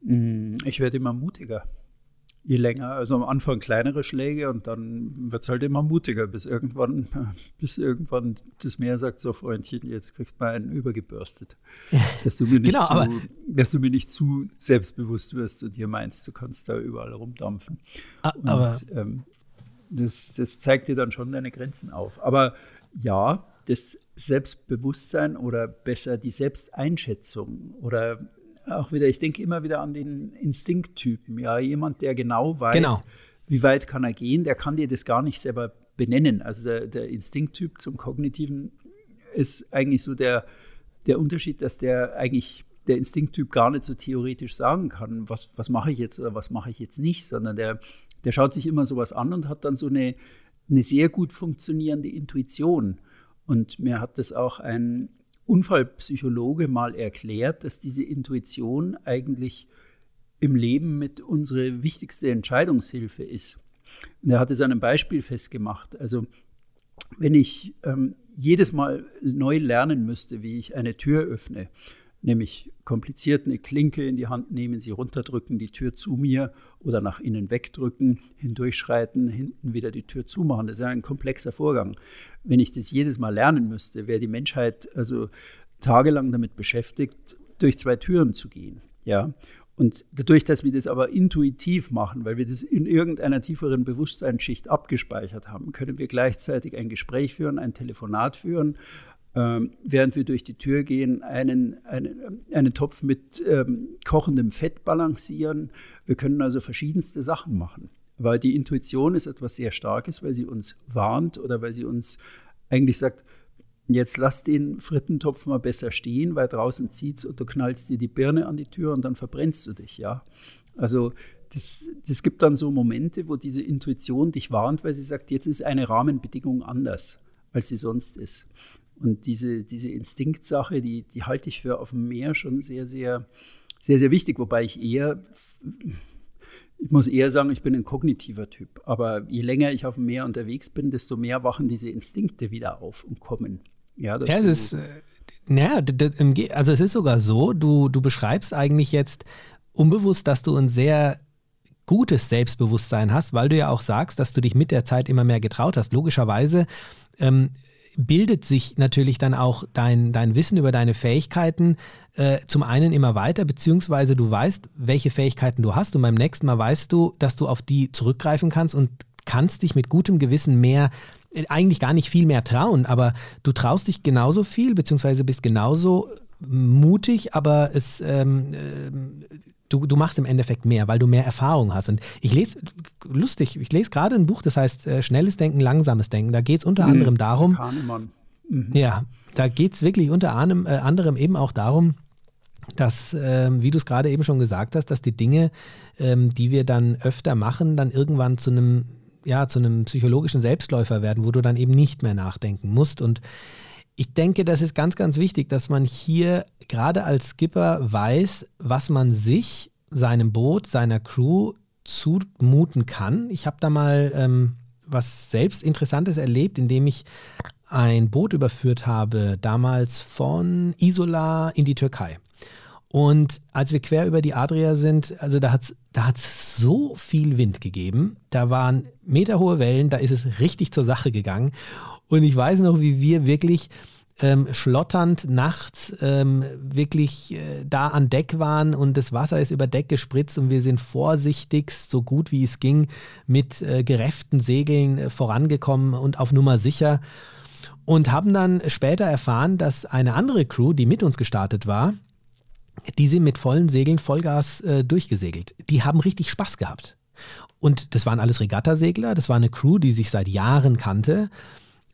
Mm, ich werde immer mutiger. Je länger, also am Anfang kleinere Schläge und dann wird es halt immer mutiger, bis irgendwann, (laughs) bis irgendwann das Meer sagt, so Freundchen, jetzt kriegst du mal einen übergebürstet. (laughs) Dass du mir nicht, genau, zu, dass du mir nicht zu selbstbewusst wirst und hier meinst, du kannst da überall rumdampfen. Aber und, ähm, das, das zeigt dir dann schon deine Grenzen auf. Aber ja, das Selbstbewusstsein oder besser die Selbsteinschätzung oder auch wieder, ich denke immer wieder an den Instinkttypen. Ja, jemand, der genau weiß, genau. wie weit kann er gehen, der kann dir das gar nicht selber benennen. Also der, der Instinkttyp zum Kognitiven ist eigentlich so der, der Unterschied, dass der eigentlich der Instinkttyp gar nicht so theoretisch sagen kann, was, was mache ich jetzt oder was mache ich jetzt nicht, sondern der, der schaut sich immer sowas an und hat dann so eine, eine sehr gut funktionierende Intuition. Und mir hat das auch ein Unfallpsychologe mal erklärt, dass diese Intuition eigentlich im Leben mit unsere wichtigste Entscheidungshilfe ist. Und er hat es an einem Beispiel festgemacht. Also wenn ich ähm, jedes Mal neu lernen müsste, wie ich eine Tür öffne, nämlich kompliziert eine Klinke in die Hand nehmen, sie runterdrücken, die Tür zu mir oder nach innen wegdrücken, hindurchschreiten, hinten wieder die Tür zumachen. Das ist ein komplexer Vorgang. Wenn ich das jedes Mal lernen müsste, wäre die Menschheit also tagelang damit beschäftigt, durch zwei Türen zu gehen. Ja. Und dadurch, dass wir das aber intuitiv machen, weil wir das in irgendeiner tieferen Bewusstseinsschicht abgespeichert haben, können wir gleichzeitig ein Gespräch führen, ein Telefonat führen ähm, während wir durch die Tür gehen, einen, einen, einen Topf mit ähm, kochendem Fett balancieren. Wir können also verschiedenste Sachen machen. Weil die Intuition ist etwas sehr Starkes, weil sie uns warnt oder weil sie uns eigentlich sagt, jetzt lass den Frittentopf mal besser stehen, weil draußen zieht's und du knallst dir die Birne an die Tür und dann verbrennst du dich, ja. Also das, das gibt dann so Momente, wo diese Intuition dich warnt, weil sie sagt, jetzt ist eine Rahmenbedingung anders, als sie sonst ist. Und diese, diese Instinktsache, die, die halte ich für auf dem Meer schon sehr, sehr, sehr, sehr wichtig, wobei ich eher, ich muss eher sagen, ich bin ein kognitiver Typ. Aber je länger ich auf dem Meer unterwegs bin, desto mehr wachen diese Instinkte wieder auf und kommen. Ja, das ja, es ist, naja, also es ist sogar so, du, du beschreibst eigentlich jetzt unbewusst, dass du ein sehr gutes Selbstbewusstsein hast, weil du ja auch sagst, dass du dich mit der Zeit immer mehr getraut hast. Logischerweise ähm, bildet sich natürlich dann auch dein, dein Wissen über deine Fähigkeiten äh, zum einen immer weiter, beziehungsweise du weißt, welche Fähigkeiten du hast und beim nächsten Mal weißt du, dass du auf die zurückgreifen kannst und kannst dich mit gutem Gewissen mehr äh, eigentlich gar nicht viel mehr trauen, aber du traust dich genauso viel, beziehungsweise bist genauso mutig, aber es ähm, äh, du, du machst im Endeffekt mehr, weil du mehr Erfahrung hast. Und ich lese, lustig, ich lese gerade ein Buch, das heißt äh, Schnelles Denken, Langsames Denken. Da geht es unter mhm. anderem darum. Kahnemann. Mhm. Ja, da geht es wirklich unter anderem, äh, anderem eben auch darum, dass, ähm, wie du es gerade eben schon gesagt hast, dass die Dinge, ähm, die wir dann öfter machen, dann irgendwann zu einem, ja, zu einem psychologischen Selbstläufer werden, wo du dann eben nicht mehr nachdenken musst. Und ich denke, das ist ganz, ganz wichtig, dass man hier gerade als Skipper weiß, was man sich, seinem Boot, seiner Crew zumuten kann. Ich habe da mal ähm, was selbst Interessantes erlebt, indem ich ein Boot überführt habe, damals von Isola in die Türkei. Und als wir quer über die Adria sind, also da hat es da hat's so viel Wind gegeben, da waren meterhohe Wellen, da ist es richtig zur Sache gegangen. Und ich weiß noch, wie wir wirklich ähm, schlotternd nachts ähm, wirklich äh, da an Deck waren und das Wasser ist über Deck gespritzt und wir sind vorsichtigst, so gut wie es ging, mit äh, gerefften Segeln äh, vorangekommen und auf Nummer sicher. Und haben dann später erfahren, dass eine andere Crew, die mit uns gestartet war, die sind mit vollen Segeln Vollgas äh, durchgesegelt. Die haben richtig Spaß gehabt. Und das waren alles Regattasegler, das war eine Crew, die sich seit Jahren kannte.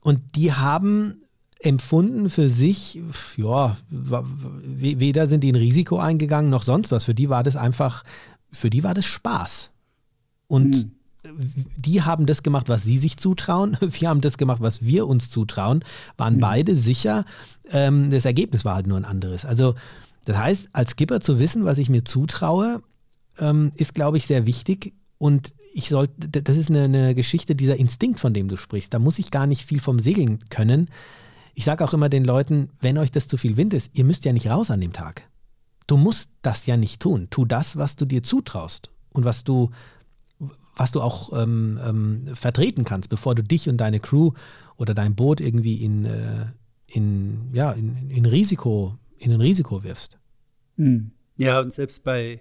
Und die haben empfunden für sich, ja, weder sind die ein Risiko eingegangen noch sonst was. Für die war das einfach, für die war das Spaß. Und mhm. die haben das gemacht, was sie sich zutrauen. (laughs) Wir haben das gemacht, was wir uns zutrauen. Waren mhm. beide sicher. Ähm, das Ergebnis war halt nur ein anderes. Also, das heißt, als Skipper zu wissen, was ich mir zutraue, ähm, ist, glaube ich, sehr wichtig. Und ich sollte, das ist eine, eine Geschichte, dieser Instinkt, von dem du sprichst. Da muss ich gar nicht viel vom Segeln können ich sage auch immer den Leuten, wenn euch das zu viel Wind ist, ihr müsst ja nicht raus an dem Tag. Du musst das ja nicht tun. Tu das, was du dir zutraust und was du, was du auch ähm, ähm, vertreten kannst, bevor du dich und deine Crew oder dein Boot irgendwie in, äh, in, ja, in, in, Risiko, in ein Risiko wirfst. Hm. Ja, und selbst bei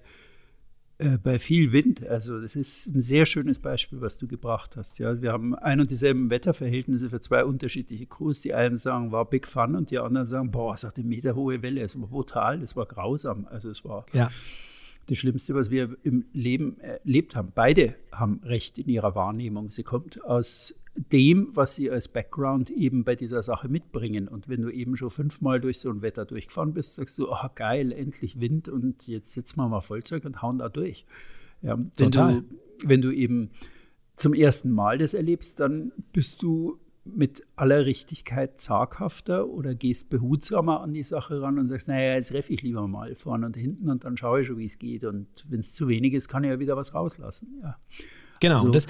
äh, bei viel Wind. Also das ist ein sehr schönes Beispiel, was du gebracht hast. Ja, wir haben ein und dieselben Wetterverhältnisse für zwei unterschiedliche Crews. Die einen sagen, war Big Fun und die anderen sagen, boah, es hat eine Meter hohe Welle, es war brutal, es war grausam. Also es war ja. das Schlimmste, was wir im Leben erlebt haben. Beide haben recht in ihrer Wahrnehmung. Sie kommt aus dem, was sie als Background eben bei dieser Sache mitbringen. Und wenn du eben schon fünfmal durch so ein Wetter durchgefahren bist, sagst du, oh geil, endlich Wind und jetzt sitzen wir mal Vollzeug und hauen da durch. Ja, wenn, Total. Du, wenn du eben zum ersten Mal das erlebst, dann bist du mit aller Richtigkeit zaghafter oder gehst behutsamer an die Sache ran und sagst, naja, jetzt reffe ich lieber mal vorne und hinten und dann schaue ich schon, wie es geht. Und wenn es zu wenig ist, kann ich ja wieder was rauslassen. Ja. Genau. Also, das,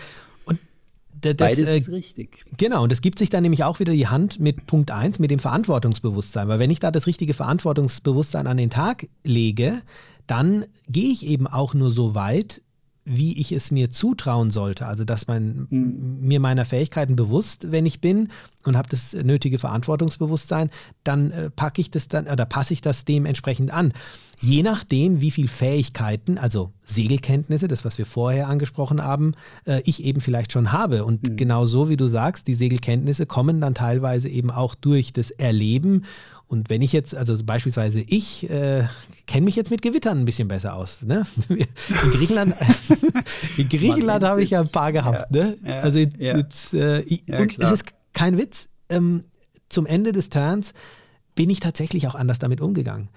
das, Beides äh, ist richtig. Genau, und das gibt sich dann nämlich auch wieder die Hand mit Punkt 1, mit dem Verantwortungsbewusstsein. Weil wenn ich da das richtige Verantwortungsbewusstsein an den Tag lege, dann gehe ich eben auch nur so weit, wie ich es mir zutrauen sollte. Also, dass man mhm. mir meiner Fähigkeiten bewusst, wenn ich bin und habe das nötige Verantwortungsbewusstsein, dann äh, packe ich das dann oder passe ich das dementsprechend an. Je nachdem, wie viel Fähigkeiten, also Segelkenntnisse, das, was wir vorher angesprochen haben, äh, ich eben vielleicht schon habe. Und mhm. genau so, wie du sagst, die Segelkenntnisse kommen dann teilweise eben auch durch das Erleben. Und wenn ich jetzt, also beispielsweise ich äh, kenne mich jetzt mit Gewittern ein bisschen besser aus. Ne? (laughs) In Griechenland, (laughs) in Griechenland habe ich ja ein paar gehabt. Ja, ne? Ja, also jetzt, ja. jetzt äh, und klar. es ist kein Witz. Ähm, zum Ende des Turns bin ich tatsächlich auch anders damit umgegangen.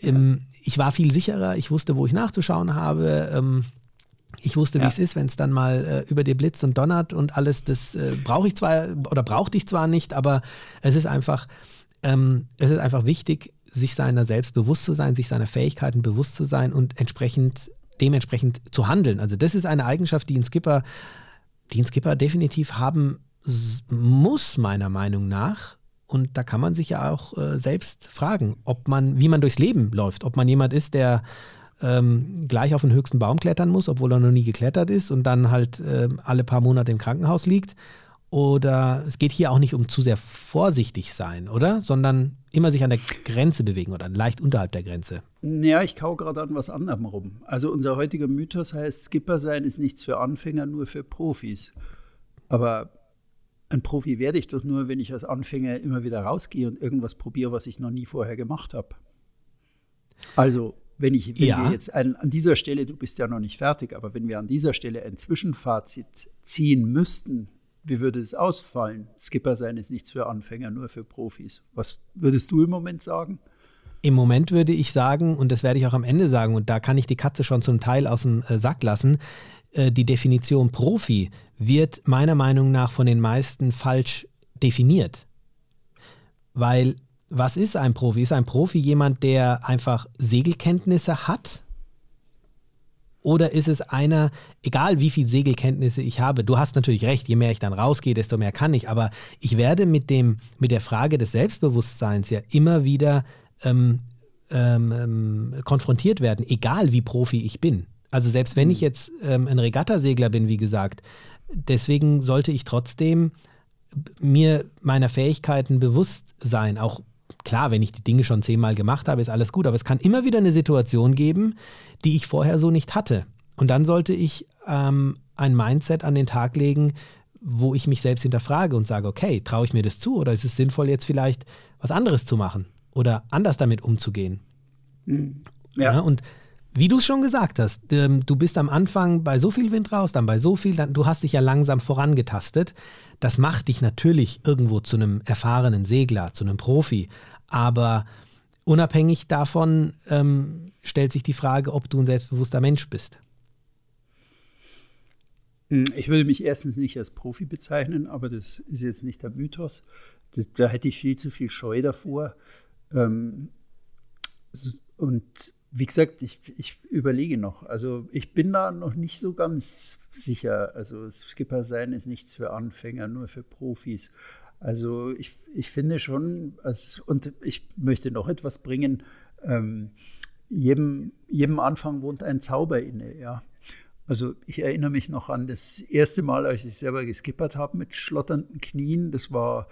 Ähm, ich war viel sicherer, ich wusste, wo ich nachzuschauen habe. Ähm, ich wusste, wie ja. es ist, wenn es dann mal äh, über dir blitzt und donnert und alles. Das äh, brauche ich zwar oder brauchte ich zwar nicht, aber es ist einfach, ähm, es ist einfach wichtig, sich seiner selbst bewusst zu sein, sich seiner Fähigkeiten bewusst zu sein und entsprechend dementsprechend zu handeln. Also das ist eine Eigenschaft, die ein Skipper, die ein Skipper definitiv haben muss, meiner Meinung nach. Und da kann man sich ja auch äh, selbst fragen, ob man, wie man durchs Leben läuft, ob man jemand ist, der ähm, gleich auf den höchsten Baum klettern muss, obwohl er noch nie geklettert ist und dann halt äh, alle paar Monate im Krankenhaus liegt. Oder es geht hier auch nicht um zu sehr vorsichtig sein, oder? Sondern immer sich an der Grenze bewegen oder leicht unterhalb der Grenze. Ja, ich kau gerade an was anderem rum. Also unser heutiger Mythos heißt, Skipper sein ist nichts für Anfänger, nur für Profis. Aber ein Profi werde ich doch nur, wenn ich als Anfänger immer wieder rausgehe und irgendwas probiere, was ich noch nie vorher gemacht habe. Also, wenn ich wenn ja. wir jetzt ein, an dieser Stelle, du bist ja noch nicht fertig, aber wenn wir an dieser Stelle ein Zwischenfazit ziehen müssten, wie würde es ausfallen? Skipper sein ist nichts für Anfänger, nur für Profis. Was würdest du im Moment sagen? Im Moment würde ich sagen, und das werde ich auch am Ende sagen, und da kann ich die Katze schon zum Teil aus dem äh, Sack lassen, äh, die Definition Profi wird meiner Meinung nach von den meisten falsch definiert. Weil was ist ein Profi? Ist ein Profi jemand, der einfach Segelkenntnisse hat? Oder ist es einer, egal wie viel Segelkenntnisse ich habe, du hast natürlich recht, je mehr ich dann rausgehe, desto mehr kann ich, aber ich werde mit, dem, mit der Frage des Selbstbewusstseins ja immer wieder ähm, ähm, ähm konfrontiert werden, egal wie Profi ich bin. Also selbst wenn ich mhm. jetzt ähm, ein Regattasegler bin, wie gesagt, deswegen sollte ich trotzdem mir meiner Fähigkeiten bewusst sein. Auch klar, wenn ich die Dinge schon zehnmal gemacht habe, ist alles gut, aber es kann immer wieder eine Situation geben, die ich vorher so nicht hatte. Und dann sollte ich ähm, ein Mindset an den Tag legen, wo ich mich selbst hinterfrage und sage, okay, traue ich mir das zu oder ist es sinnvoll, jetzt vielleicht was anderes zu machen oder anders damit umzugehen? Mhm. Ja. ja. Und wie du es schon gesagt hast, ähm, du bist am Anfang bei so viel Wind raus, dann bei so viel, dann, du hast dich ja langsam vorangetastet. Das macht dich natürlich irgendwo zu einem erfahrenen Segler, zu einem Profi. Aber unabhängig davon ähm, stellt sich die Frage, ob du ein selbstbewusster Mensch bist. Hm, ich würde mich erstens nicht als Profi bezeichnen, aber das ist jetzt nicht der Mythos. Da hätte ich viel zu viel Scheu davor. Ähm, und wie gesagt, ich, ich überlege noch. Also ich bin da noch nicht so ganz sicher. Also Skipper sein ist nichts für Anfänger, nur für Profis. Also ich, ich finde schon, als, und ich möchte noch etwas bringen, ähm, jedem, jedem Anfang wohnt ein Zauber inne, ja. Also ich erinnere mich noch an das erste Mal, als ich selber geskippert habe mit schlotternden Knien. Das war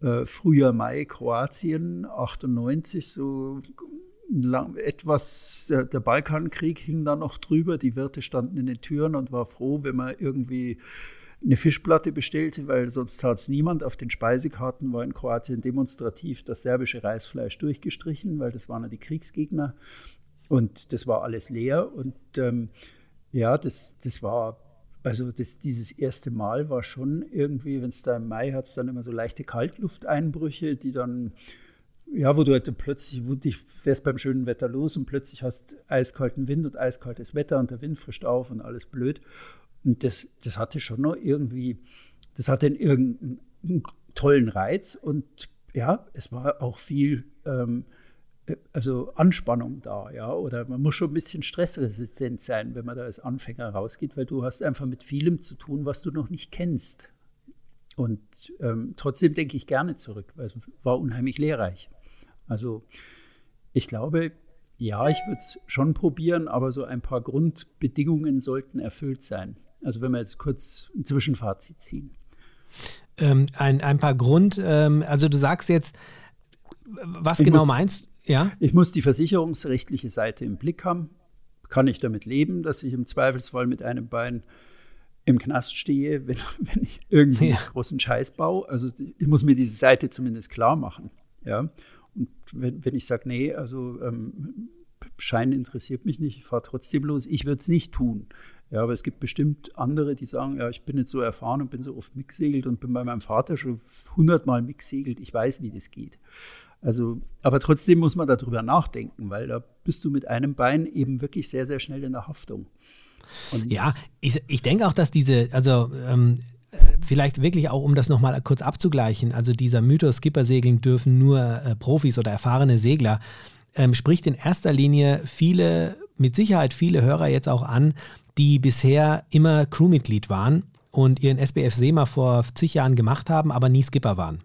äh, Frühjahr, Mai, Kroatien, 98, so lang, etwas, der, der, Balkankrieg hing da noch drüber, die Wirte standen in den Türen und war froh, wenn man irgendwie eine Fischplatte bestellte, weil sonst tat es niemand. Auf den Speisekarten war in Kroatien demonstrativ das serbische Reisfleisch durchgestrichen, weil das waren ja die Kriegsgegner und das war alles leer und ähm, ja, das, das war also das, dieses erste Mal war schon irgendwie, wenn es da im Mai hat dann immer so leichte Kaltlufteinbrüche, die dann ja, wo du halt plötzlich, wo dich fährst beim schönen Wetter los und plötzlich hast eiskalten Wind und eiskaltes Wetter und der Wind frischt auf und alles blöd. Und das, das hatte schon noch irgendwie, das hatte irgendeinen tollen Reiz und ja, es war auch viel, ähm, also Anspannung da, ja, oder man muss schon ein bisschen stressresistent sein, wenn man da als Anfänger rausgeht, weil du hast einfach mit vielem zu tun, was du noch nicht kennst. Und ähm, trotzdem denke ich gerne zurück, weil es war unheimlich lehrreich. Also ich glaube, ja, ich würde es schon probieren, aber so ein paar Grundbedingungen sollten erfüllt sein. Also wenn wir jetzt kurz ein Zwischenfazit ziehen. Ähm, ein, ein paar Grund, ähm, also du sagst jetzt, was ich genau muss, meinst ja? Ich muss die versicherungsrechtliche Seite im Blick haben. Kann ich damit leben, dass ich im Zweifelsfall mit einem Bein im Knast stehe, (laughs) wenn, wenn ich irgendwie ja. großen Scheiß baue? Also ich muss mir diese Seite zumindest klar machen. Ja? Und wenn, wenn ich sage, nee, also ähm, Schein interessiert mich nicht, ich fahre trotzdem los, ich würde es nicht tun. Ja, aber es gibt bestimmt andere, die sagen, ja, ich bin nicht so erfahren und bin so oft mitgesegelt und bin bei meinem Vater schon hundertmal mitgesegelt, ich weiß, wie das geht. Also, aber trotzdem muss man darüber nachdenken, weil da bist du mit einem Bein eben wirklich sehr, sehr schnell in der Haftung. Und ja, ich, ich denke auch, dass diese, also ähm, vielleicht wirklich auch, um das nochmal kurz abzugleichen, also dieser Mythos, Skipper segeln dürfen nur äh, Profis oder erfahrene Segler, ähm, spricht in erster Linie viele, mit Sicherheit viele Hörer jetzt auch an, die bisher immer Crewmitglied waren und ihren SBF SEMA vor zig Jahren gemacht haben, aber nie Skipper waren.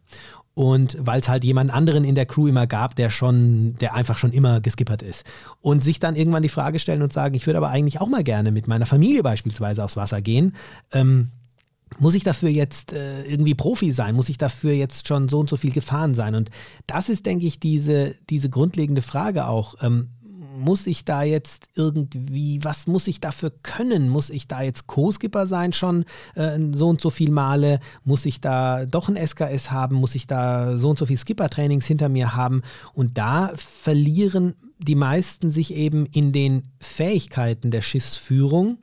Und weil es halt jemand anderen in der Crew immer gab, der schon, der einfach schon immer geskippert ist. Und sich dann irgendwann die Frage stellen und sagen, ich würde aber eigentlich auch mal gerne mit meiner Familie beispielsweise aufs Wasser gehen. Ähm, muss ich dafür jetzt äh, irgendwie Profi sein? Muss ich dafür jetzt schon so und so viel gefahren sein? Und das ist, denke ich, diese, diese grundlegende Frage auch. Ähm, muss ich da jetzt irgendwie, was muss ich dafür können? Muss ich da jetzt Co-Skipper sein schon äh, so und so viel Male? Muss ich da doch ein SKS haben? Muss ich da so und so viel Skipper-Trainings hinter mir haben? Und da verlieren die meisten sich eben in den Fähigkeiten der Schiffsführung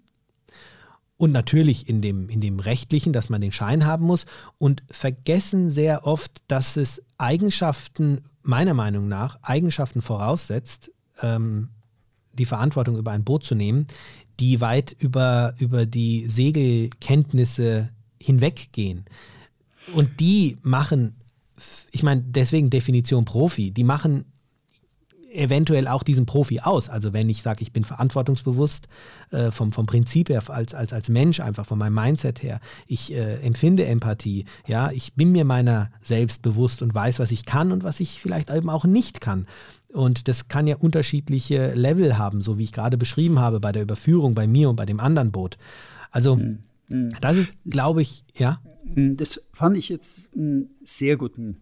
und natürlich in dem, in dem rechtlichen, dass man den Schein haben muss und vergessen sehr oft, dass es Eigenschaften, meiner Meinung nach, Eigenschaften voraussetzt, ähm, die Verantwortung über ein Boot zu nehmen, die weit über, über die Segelkenntnisse hinweggehen. Und die machen, ich meine, deswegen Definition Profi, die machen eventuell auch diesen Profi aus. Also wenn ich sage, ich bin verantwortungsbewusst äh, vom, vom Prinzip her, als, als, als Mensch einfach, von meinem Mindset her, ich äh, empfinde Empathie, ja, ich bin mir meiner selbst bewusst und weiß, was ich kann und was ich vielleicht eben auch nicht kann. Und das kann ja unterschiedliche Level haben, so wie ich gerade beschrieben habe bei der Überführung bei mir und bei dem anderen Boot. Also mhm. das ist, glaube ich, ja. Hm, das fand ich jetzt einen sehr guten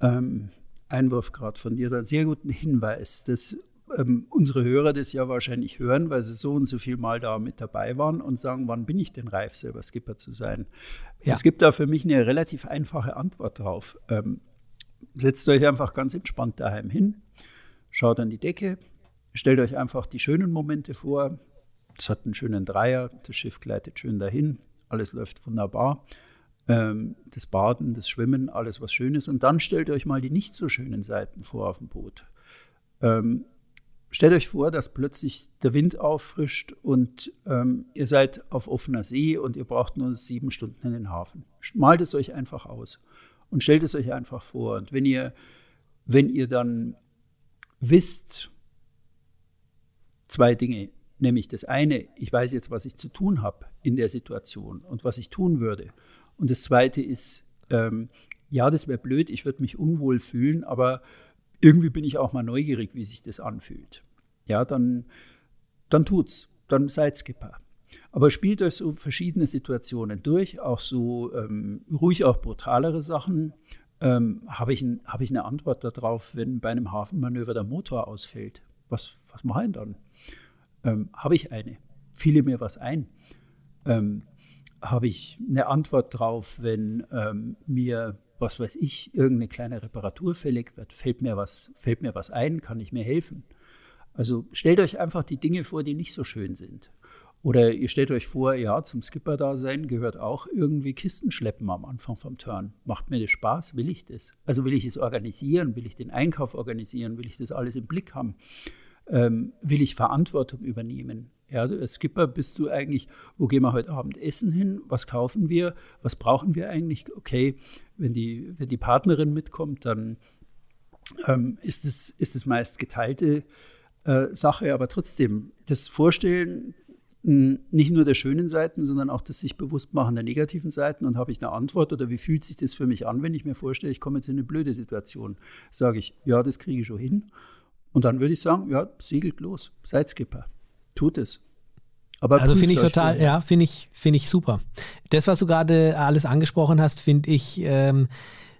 ähm, Einwurf gerade von dir, einen sehr guten Hinweis, dass ähm, unsere Hörer das ja wahrscheinlich hören, weil sie so und so viel Mal da mit dabei waren und sagen, wann bin ich denn reif, selber Skipper zu sein? Ja. Es gibt da für mich eine relativ einfache Antwort drauf. Ähm, setzt euch einfach ganz entspannt daheim hin, schaut an die Decke, stellt euch einfach die schönen Momente vor. Es hat einen schönen Dreier, das Schiff gleitet schön dahin, alles läuft wunderbar ähm, das Baden, das Schwimmen, alles was schön ist. Und dann stellt euch mal die nicht so schönen Seiten vor auf dem Boot. Ähm, stellt euch vor, dass plötzlich der Wind auffrischt und ähm, ihr seid auf offener See und ihr braucht nur sieben Stunden in den Hafen. Malt es euch einfach aus und stellt es euch einfach vor. Und wenn ihr, wenn ihr dann wisst, zwei Dinge, nämlich das eine, ich weiß jetzt, was ich zu tun habe in der Situation und was ich tun würde. Und das Zweite ist, ähm, ja, das wäre blöd, ich würde mich unwohl fühlen, aber irgendwie bin ich auch mal neugierig, wie sich das anfühlt. Ja, dann, dann tut's, dann seid Skipper. Aber spielt euch so verschiedene Situationen durch, auch so ähm, ruhig auch brutalere Sachen. Ähm, Habe ich, ein, hab ich eine Antwort darauf, wenn bei einem Hafenmanöver der Motor ausfällt? Was, was mache ich dann? Ähm, Habe ich eine? Fiele mir was ein? Ähm, habe ich eine Antwort drauf, wenn ähm, mir, was weiß ich, irgendeine kleine Reparatur fällig wird, fällt mir, was, fällt mir was ein, kann ich mir helfen. Also stellt euch einfach die Dinge vor, die nicht so schön sind. Oder ihr stellt euch vor, ja, zum Skipper-Dasein gehört auch irgendwie Kisten schleppen am Anfang vom Turn. Macht mir das Spaß? Will ich das? Also will ich es organisieren? Will ich den Einkauf organisieren? Will ich das alles im Blick haben? Ähm, will ich Verantwortung übernehmen? Ja, als Skipper bist du eigentlich, wo gehen wir heute Abend essen hin? Was kaufen wir? Was brauchen wir eigentlich? Okay, wenn die, wenn die Partnerin mitkommt, dann ähm, ist, es, ist meist geteilte äh, Sache, aber trotzdem, das Vorstellen nicht nur der schönen Seiten, sondern auch das sich bewusst machen der negativen Seiten und habe ich eine Antwort oder wie fühlt sich das für mich an, wenn ich mir vorstelle, ich komme jetzt in eine blöde Situation, sage ich, ja, das kriege ich schon hin. Und dann würde ich sagen, ja, segelt los, seid Skipper. Tut es. Aber also finde ich total, ja, finde ich, finde ich super. Das, was du gerade alles angesprochen hast, finde ich ähm,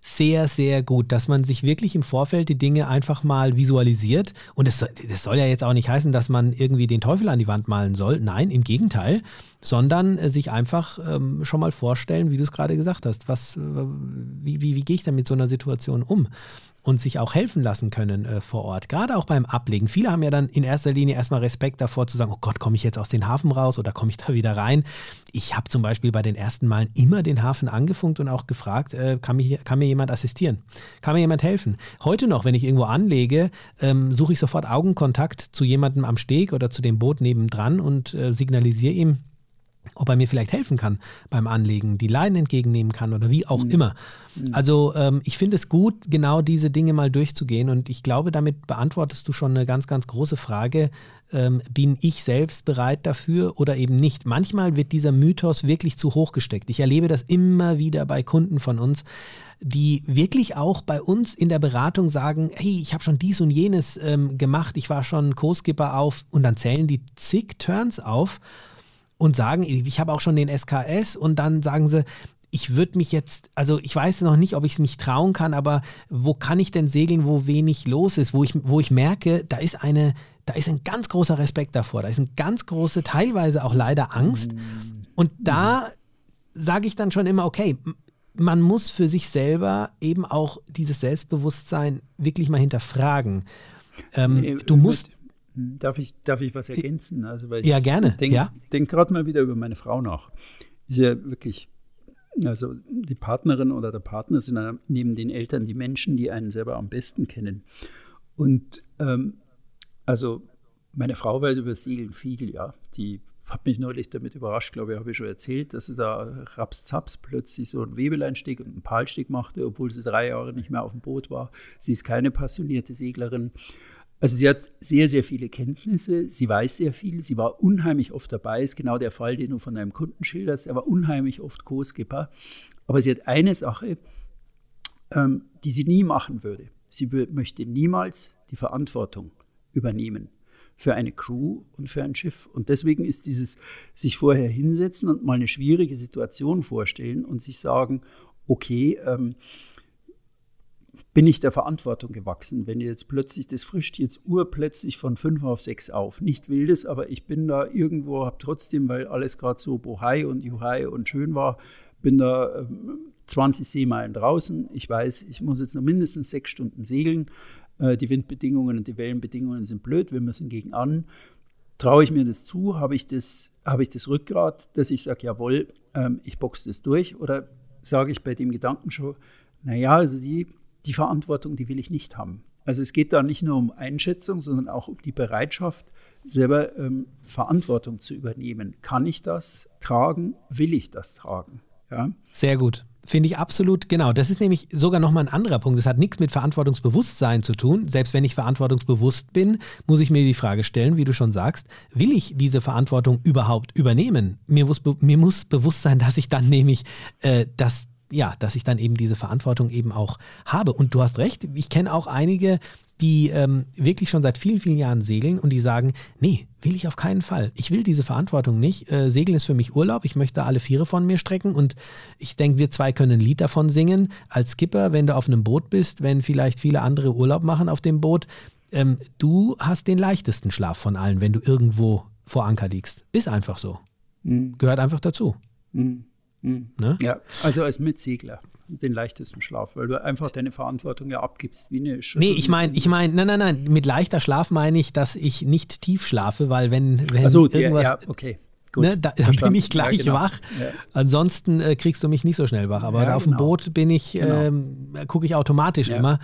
sehr, sehr gut, dass man sich wirklich im Vorfeld die Dinge einfach mal visualisiert. Und das, das soll ja jetzt auch nicht heißen, dass man irgendwie den Teufel an die Wand malen soll. Nein, im Gegenteil, sondern äh, sich einfach ähm, schon mal vorstellen, wie du es gerade gesagt hast. Was, äh, wie, wie, wie gehe ich denn mit so einer Situation um? Und sich auch helfen lassen können äh, vor Ort. Gerade auch beim Ablegen. Viele haben ja dann in erster Linie erstmal Respekt davor zu sagen, oh Gott, komme ich jetzt aus dem Hafen raus oder komme ich da wieder rein? Ich habe zum Beispiel bei den ersten Malen immer den Hafen angefunkt und auch gefragt, äh, kann, mich, kann, mir jemand assistieren? Kann mir jemand helfen? Heute noch, wenn ich irgendwo anlege, ähm, suche ich sofort Augenkontakt zu jemandem am Steg oder zu dem Boot nebendran und äh, signalisiere ihm, ob er mir vielleicht helfen kann beim Anlegen, die Leinen entgegennehmen kann oder wie auch mhm. immer. Mhm. Also ähm, ich finde es gut, genau diese Dinge mal durchzugehen und ich glaube, damit beantwortest du schon eine ganz, ganz große Frage. Ähm, bin ich selbst bereit dafür oder eben nicht? Manchmal wird dieser Mythos wirklich zu hoch gesteckt. Ich erlebe das immer wieder bei Kunden von uns, die wirklich auch bei uns in der Beratung sagen, hey, ich habe schon dies und jenes ähm, gemacht, ich war schon Co-Skipper auf und dann zählen die zig Turns auf und sagen, ich habe auch schon den SKS und dann sagen sie, ich würde mich jetzt, also ich weiß noch nicht, ob ich es mich trauen kann, aber wo kann ich denn segeln, wo wenig los ist, wo ich, wo ich merke, da ist eine, da ist ein ganz großer Respekt davor, da ist eine ganz große, teilweise auch leider Angst. Und da sage ich dann schon immer, okay, man muss für sich selber eben auch dieses Selbstbewusstsein wirklich mal hinterfragen. Ähm, du musst darf ich, darf ich was ergänzen? Also, weil ja, gerne. Denk, ja. denke gerade mal wieder über meine Frau nach. Ist ja wirklich, also die Partnerin oder der Partner sind ja neben den Eltern die Menschen, die einen selber am besten kennen. Und ähm, also meine Frau weiß über Segeln viel, ja. Die hat mich neulich damit überrascht, glaube ich, habe ich schon erzählt, dass sie da rapszaps plötzlich so einen Webeleinstieg und einen Palstieg machte, obwohl sie drei Jahre nicht mehr auf dem Boot war. Sie ist keine passionierte Seglerin. Also sie hat sehr, sehr viele Kenntnisse, sie weiß sehr viel, sie war unheimlich oft dabei, ist genau der Fall, den du von deinem Kunden schilderst, er war unheimlich oft Co-Skipper. Aber sie hat eine Sache, ähm, die sie nie machen würde. Sie möchte niemals die Verantwortung übernehmen für eine Crew und für ein Schiff. Und deswegen ist dieses sich vorher hinsetzen und mal eine schwierige Situation vorstellen und sich sagen, okay, ähm, bin ich der Verantwortung gewachsen, wenn jetzt plötzlich das frischt jetzt urplötzlich von fünf auf sechs auf. Nicht wildes, aber ich bin da irgendwo, habe trotzdem, weil alles gerade so bohai und juhai und schön war, bin da ähm, 20 Seemeilen draußen. Ich weiß, ich muss jetzt noch mindestens sechs Stunden segeln. Äh, die Windbedingungen und die Wellenbedingungen sind blöd, wir müssen gegen an. Traue ich mir das zu? Habe ich das, habe ich das Rückgrat, dass ich sage, jawohl, ähm, ich boxe das durch? Oder sage ich bei dem Gedanken schon, naja, also die, die Verantwortung, die will ich nicht haben. Also es geht da nicht nur um Einschätzung, sondern auch um die Bereitschaft, selber ähm, Verantwortung zu übernehmen. Kann ich das tragen? Will ich das tragen? Ja? Sehr gut. Finde ich absolut, genau. Das ist nämlich sogar nochmal ein anderer Punkt. Das hat nichts mit Verantwortungsbewusstsein zu tun. Selbst wenn ich verantwortungsbewusst bin, muss ich mir die Frage stellen, wie du schon sagst, will ich diese Verantwortung überhaupt übernehmen? Mir muss, mir muss bewusst sein, dass ich dann nämlich äh, das ja, dass ich dann eben diese Verantwortung eben auch habe. Und du hast recht, ich kenne auch einige, die ähm, wirklich schon seit vielen, vielen Jahren segeln und die sagen, nee, will ich auf keinen Fall. Ich will diese Verantwortung nicht. Äh, Segeln ist für mich Urlaub. Ich möchte alle Viere von mir strecken und ich denke, wir zwei können ein Lied davon singen. Als Skipper, wenn du auf einem Boot bist, wenn vielleicht viele andere Urlaub machen auf dem Boot, ähm, du hast den leichtesten Schlaf von allen, wenn du irgendwo vor Anker liegst. Ist einfach so. Mhm. Gehört einfach dazu. Mhm. Mhm. Ne? Ja, also als Mitsegler den leichtesten Schlaf, weil du einfach deine Verantwortung ja abgibst wie eine Schüssel. Nee, ich meine, ich meine, nein, nein, nein, mit leichter Schlaf meine ich, dass ich nicht tief schlafe, weil wenn, wenn so, irgendwas. Ja, okay. ne, da, da bin ich gleich ja, genau. wach. Ja. Ansonsten äh, kriegst du mich nicht so schnell wach. Aber ja, auf genau. dem Boot bin ich, genau. ähm, gucke ich automatisch immer.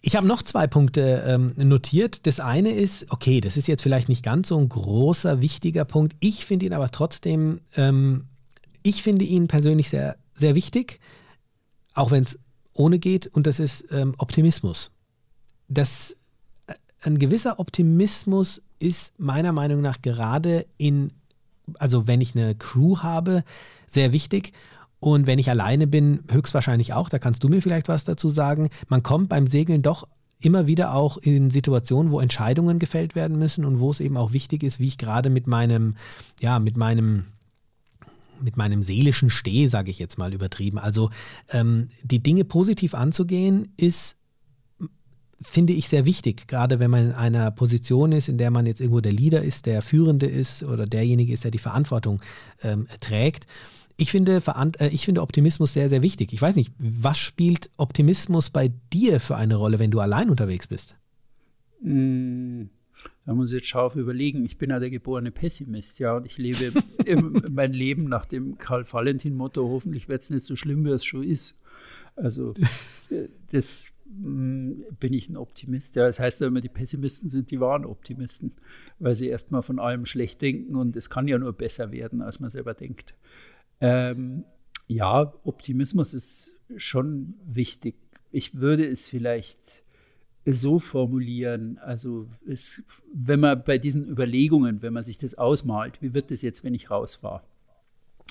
Ich habe noch zwei Punkte ähm, notiert. Das eine ist, okay, das ist jetzt vielleicht nicht ganz so ein großer, wichtiger Punkt. Ich finde ihn aber trotzdem, ähm, ich finde ihn persönlich sehr, sehr wichtig auch wenn es ohne geht, und das ist ähm, Optimismus. Das, äh, ein gewisser Optimismus ist meiner Meinung nach gerade in, also wenn ich eine Crew habe, sehr wichtig. Und wenn ich alleine bin, höchstwahrscheinlich auch, da kannst du mir vielleicht was dazu sagen. Man kommt beim Segeln doch immer wieder auch in Situationen, wo Entscheidungen gefällt werden müssen und wo es eben auch wichtig ist, wie ich gerade mit meinem, ja, mit meinem mit meinem seelischen Steh, sage ich jetzt mal übertrieben. Also ähm, die Dinge positiv anzugehen, ist, finde ich, sehr wichtig, gerade wenn man in einer Position ist, in der man jetzt irgendwo der Leader ist, der Führende ist oder derjenige ist, der die Verantwortung ähm, trägt. Ich finde, äh, ich finde Optimismus sehr, sehr wichtig. Ich weiß nicht, was spielt Optimismus bei dir für eine Rolle, wenn du allein unterwegs bist? Mm. Da muss ich jetzt scharf überlegen. Ich bin ja der geborene Pessimist, ja, und ich lebe (laughs) mein Leben nach dem Karl-Valentin-Motto: hoffentlich wird es nicht so schlimm, wie es schon ist. Also, äh, das mm, bin ich ein Optimist. Ja, das heißt ja immer, die Pessimisten sind die wahren Optimisten, weil sie erstmal von allem schlecht denken und es kann ja nur besser werden, als man selber denkt. Ähm, ja, Optimismus ist schon wichtig. Ich würde es vielleicht so formulieren. Also es, wenn man bei diesen Überlegungen, wenn man sich das ausmalt, wie wird das jetzt, wenn ich raus war?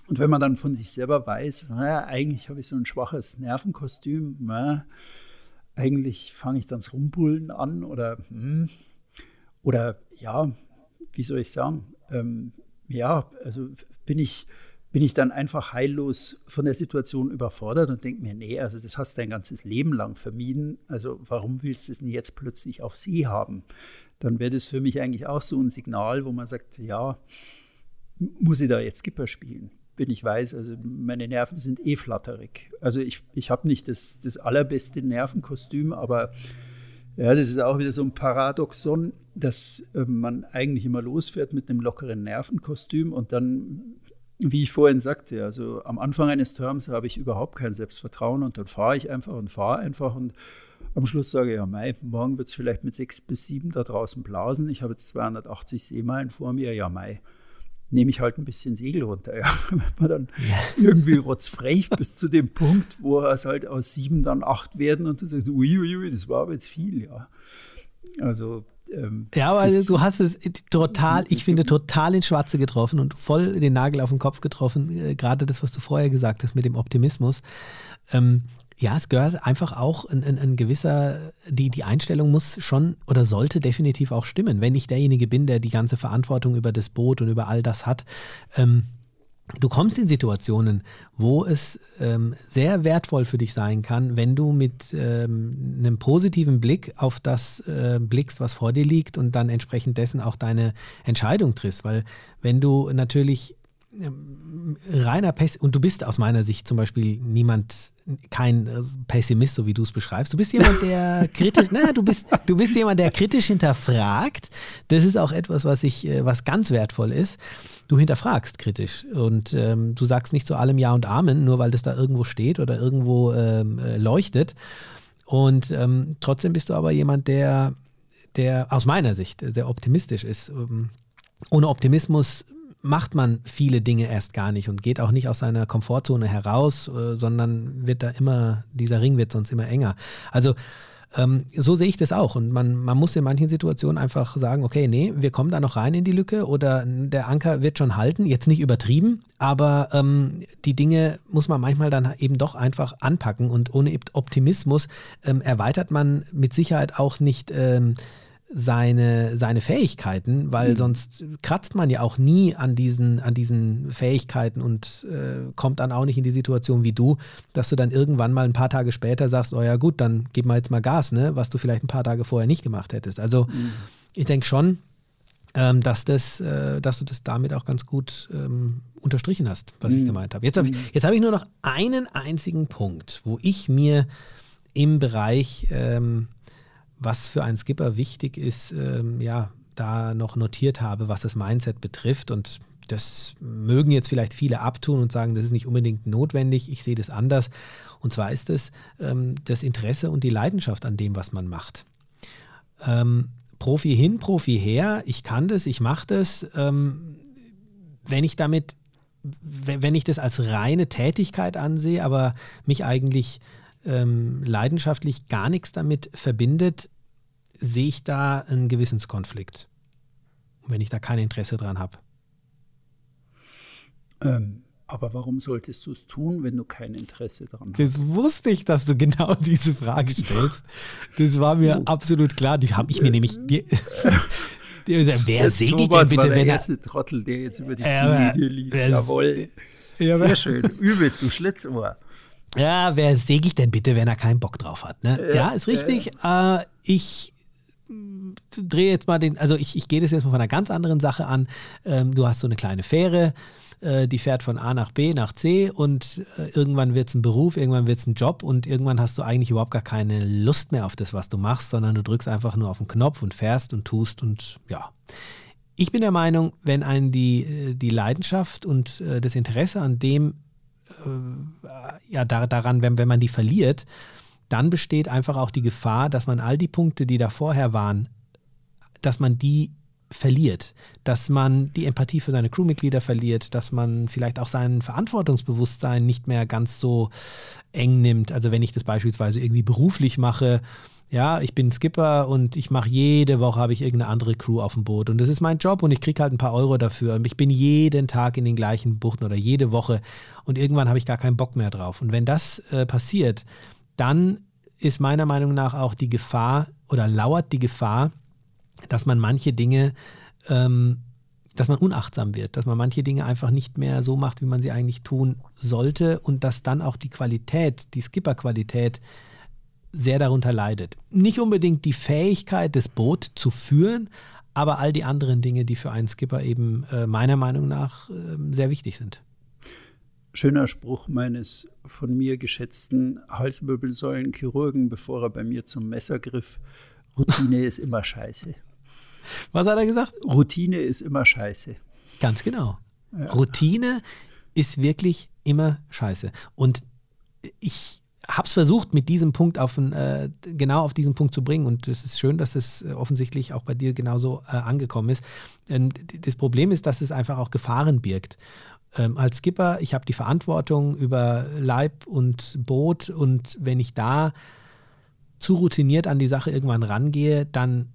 Und wenn man dann von sich selber weiß, naja, eigentlich habe ich so ein schwaches Nervenkostüm, na, eigentlich fange ich dann das Rumpullen an oder, hm, oder ja, wie soll ich sagen, ähm, ja, also bin ich, bin ich dann einfach heillos von der Situation überfordert und denke mir, nee, also das hast du dein ganzes Leben lang vermieden. Also warum willst du es denn jetzt plötzlich auf See haben? Dann wäre das für mich eigentlich auch so ein Signal, wo man sagt, ja, muss ich da jetzt Skipper spielen? Wenn ich weiß, also meine Nerven sind eh flatterig. Also ich, ich habe nicht das, das allerbeste Nervenkostüm, aber ja, das ist auch wieder so ein Paradoxon. dass äh, man eigentlich immer losfährt mit einem lockeren Nervenkostüm und dann, wie ich vorhin sagte, also am Anfang eines Terms habe ich überhaupt kein Selbstvertrauen und dann fahre ich einfach und fahre einfach und am Schluss sage ich, ja, Mai, morgen wird es vielleicht mit sechs bis sieben da draußen blasen. Ich habe jetzt 280 Seemeilen vor mir, ja, Mai nehme ich halt ein bisschen Segel runter. Ja. (laughs) Wenn man dann irgendwie rotzfrech (laughs) bis zu dem Punkt, wo es halt aus sieben dann acht werden und du sagst, uiuiui, ui, das war aber jetzt viel, ja. Also ähm, ja, aber du hast es total, (laughs) ich finde, total ins Schwarze getroffen und voll den Nagel auf den Kopf getroffen. Äh, gerade das, was du vorher gesagt hast mit dem Optimismus. Ähm, ja, es gehört einfach auch ein, ein, ein, gewisser, die, die Einstellung muss schon oder sollte definitiv auch stimmen. Wenn ich derjenige bin, der die ganze Verantwortung über das Boot und über all das hat, ähm, du kommst in Situationen, wo es ähm, sehr wertvoll für dich sein kann, wenn du mit ähm, einem positiven Blick auf das äh, blickst, was vor dir liegt und dann entsprechend dessen auch deine Entscheidung triffst. Weil wenn du natürlich ähm, reiner Pessimist, und du bist aus meiner Sicht zum Beispiel niemand, kein Pessimist, so wie du es beschreibst. Du bist jemand, der (laughs) kritisch, naja, du bist, du bist jemand, der kritisch hinterfragt. Das ist auch etwas, was ich, äh, was ganz wertvoll ist. Du hinterfragst kritisch und ähm, du sagst nicht zu allem Ja und Amen, nur weil das da irgendwo steht oder irgendwo ähm, äh, leuchtet. Und ähm, trotzdem bist du aber jemand, der, der aus meiner Sicht sehr optimistisch ist. Ähm, ohne Optimismus macht man viele Dinge erst gar nicht und geht auch nicht aus seiner Komfortzone heraus, äh, sondern wird da immer, dieser Ring wird sonst immer enger. Also ähm, so sehe ich das auch. Und man, man muss in manchen Situationen einfach sagen, okay, nee, wir kommen da noch rein in die Lücke oder der Anker wird schon halten, jetzt nicht übertrieben, aber ähm, die Dinge muss man manchmal dann eben doch einfach anpacken und ohne Optimismus ähm, erweitert man mit Sicherheit auch nicht ähm, seine, seine Fähigkeiten, weil mhm. sonst kratzt man ja auch nie an diesen, an diesen Fähigkeiten und äh, kommt dann auch nicht in die Situation wie du, dass du dann irgendwann mal ein paar Tage später sagst, oh ja gut, dann gib mal jetzt mal Gas, ne, was du vielleicht ein paar Tage vorher nicht gemacht hättest. Also mhm. ich denke schon, ähm, dass, das, äh, dass du das damit auch ganz gut ähm, unterstrichen hast, was mhm. ich gemeint habe. Jetzt habe ich, mhm. hab ich nur noch einen einzigen Punkt, wo ich mir im Bereich ähm, was für einen Skipper wichtig ist, ähm, ja, da noch notiert habe, was das Mindset betrifft. Und das mögen jetzt vielleicht viele abtun und sagen, das ist nicht unbedingt notwendig. Ich sehe das anders. Und zwar ist es ähm, das Interesse und die Leidenschaft an dem, was man macht. Ähm, Profi hin, Profi her, ich kann das, ich mache das. Ähm, wenn ich damit, wenn ich das als reine Tätigkeit ansehe, aber mich eigentlich ähm, leidenschaftlich gar nichts damit verbindet, sehe ich da einen Gewissenskonflikt, wenn ich da kein Interesse dran habe. Ähm, aber warum solltest du es tun, wenn du kein Interesse daran hast? Das wusste ich, dass du genau (laughs) diese Frage stellst. Das war mir oh. (laughs) absolut klar. Die habe ich mir nämlich. Die, (laughs) die, wer segelt Thomas denn bitte, war der wenn er. erste Trottel, der jetzt über die Ziellinie lief. Jawohl. Ja, Sehr schön. Übel, du Schlitzohr. Ja, wer segelt denn bitte, wenn er keinen Bock drauf hat? Ne? Ja, ja, ist richtig. Äh, ich drehe jetzt mal den, also ich, ich gehe das jetzt mal von einer ganz anderen Sache an. Ähm, du hast so eine kleine Fähre, äh, die fährt von A nach B nach C und äh, irgendwann wird es ein Beruf, irgendwann wird es ein Job und irgendwann hast du eigentlich überhaupt gar keine Lust mehr auf das, was du machst, sondern du drückst einfach nur auf den Knopf und fährst und tust und ja. Ich bin der Meinung, wenn einen die, äh, die Leidenschaft und äh, das Interesse an dem äh, ja, daran, wenn, wenn man die verliert, dann besteht einfach auch die Gefahr, dass man all die Punkte, die da vorher waren, dass man die verliert, dass man die Empathie für seine Crewmitglieder verliert, dass man vielleicht auch sein Verantwortungsbewusstsein nicht mehr ganz so eng nimmt. Also wenn ich das beispielsweise irgendwie beruflich mache, ja, ich bin Skipper und ich mache jede Woche habe ich irgendeine andere Crew auf dem Boot und das ist mein Job und ich kriege halt ein paar Euro dafür. Ich bin jeden Tag in den gleichen Buchten oder jede Woche und irgendwann habe ich gar keinen Bock mehr drauf. Und wenn das äh, passiert, dann ist meiner Meinung nach auch die Gefahr oder lauert die Gefahr, dass man manche Dinge, ähm, dass man unachtsam wird, dass man manche Dinge einfach nicht mehr so macht, wie man sie eigentlich tun sollte und dass dann auch die Qualität, die Skipper-Qualität sehr darunter leidet. Nicht unbedingt die Fähigkeit, das Boot zu führen, aber all die anderen Dinge, die für einen Skipper eben äh, meiner Meinung nach äh, sehr wichtig sind. Schöner Spruch meines von mir geschätzten Halswirbelsäulenchirurgen, bevor er bei mir zum Messer griff. Routine ist immer scheiße. Was hat er gesagt? Routine ist immer scheiße. Ganz genau. Ja. Routine ist wirklich immer scheiße. Und ich habe es versucht, mit diesem Punkt auf ein, äh, genau auf diesen Punkt zu bringen. Und es ist schön, dass es äh, offensichtlich auch bei dir genauso äh, angekommen ist. Ähm, das Problem ist, dass es einfach auch Gefahren birgt. Ähm, als Skipper, ich habe die Verantwortung über Leib und Boot und wenn ich da zu routiniert an die Sache irgendwann rangehe, dann,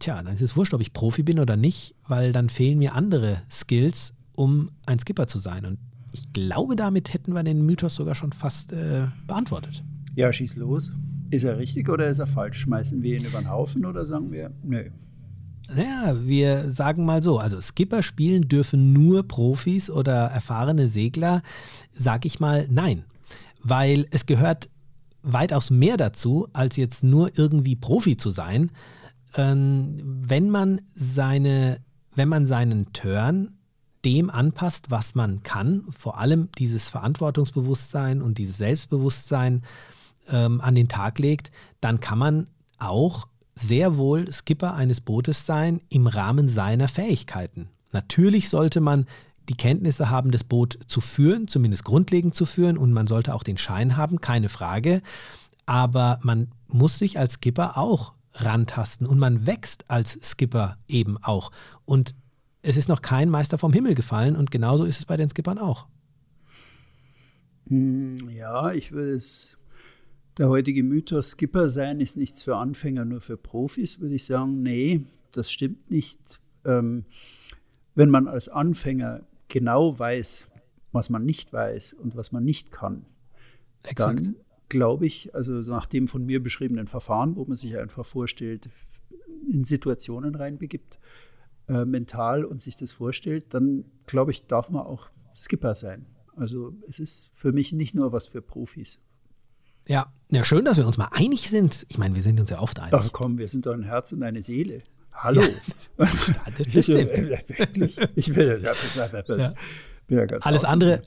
tja, dann ist es wurscht, ob ich Profi bin oder nicht, weil dann fehlen mir andere Skills, um ein Skipper zu sein. Und ich glaube, damit hätten wir den Mythos sogar schon fast äh, beantwortet. Ja, schieß los. Ist er richtig oder ist er falsch? Schmeißen wir ihn über den Haufen oder sagen wir, nö? Naja, wir sagen mal so, also Skipper spielen dürfen nur Profis oder erfahrene Segler, sag ich mal nein. Weil es gehört weitaus mehr dazu, als jetzt nur irgendwie Profi zu sein. Ähm, wenn man seine, wenn man seinen Turn dem anpasst, was man kann, vor allem dieses Verantwortungsbewusstsein und dieses Selbstbewusstsein ähm, an den Tag legt, dann kann man auch sehr wohl Skipper eines Bootes sein im Rahmen seiner Fähigkeiten. Natürlich sollte man die Kenntnisse haben, das Boot zu führen, zumindest grundlegend zu führen, und man sollte auch den Schein haben, keine Frage. Aber man muss sich als Skipper auch rantasten und man wächst als Skipper eben auch. Und es ist noch kein Meister vom Himmel gefallen und genauso ist es bei den Skippern auch. Hm, ja, ich würde es, der heutige Mythos Skipper sein ist nichts für Anfänger, nur für Profis, würde ich sagen, nee, das stimmt nicht. Ähm, wenn man als Anfänger genau weiß, was man nicht weiß und was man nicht kann, Exakt. dann glaube ich, also nach dem von mir beschriebenen Verfahren, wo man sich einfach vorstellt, in Situationen reinbegibt, äh, mental und sich das vorstellt, dann glaube ich, darf man auch Skipper sein. Also es ist für mich nicht nur was für Profis. Ja, ja, schön, dass wir uns mal einig sind. Ich meine, wir sind uns ja oft einig. Ach komm, wir sind doch ein Herz und eine Seele. Hallo. Ja, das (laughs) stimmt. ich bin, ja, ja. bin ja ganz Alles andere,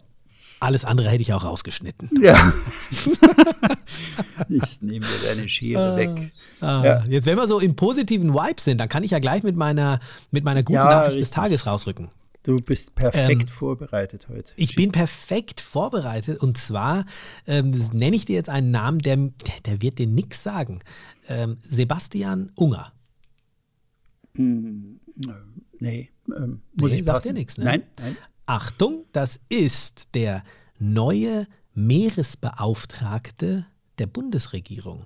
alles andere hätte ich auch rausgeschnitten. Ja. (laughs) ich nehme mir deine Schere ah, weg. Ah, ja. Jetzt, wenn wir so im positiven Vibe sind, dann kann ich ja gleich mit meiner, mit meiner guten ja, Nachricht richtig. des Tages rausrücken. Du bist perfekt ähm, vorbereitet heute. Ich bin perfekt vorbereitet und zwar ähm, nenne ich dir jetzt einen Namen, der, der wird dir nichts sagen. Ähm, Sebastian Unger. Mm, nee, ähm, muss nee, ich sagt dir nichts, ne? Nein, nein. Achtung, das ist der neue Meeresbeauftragte der Bundesregierung.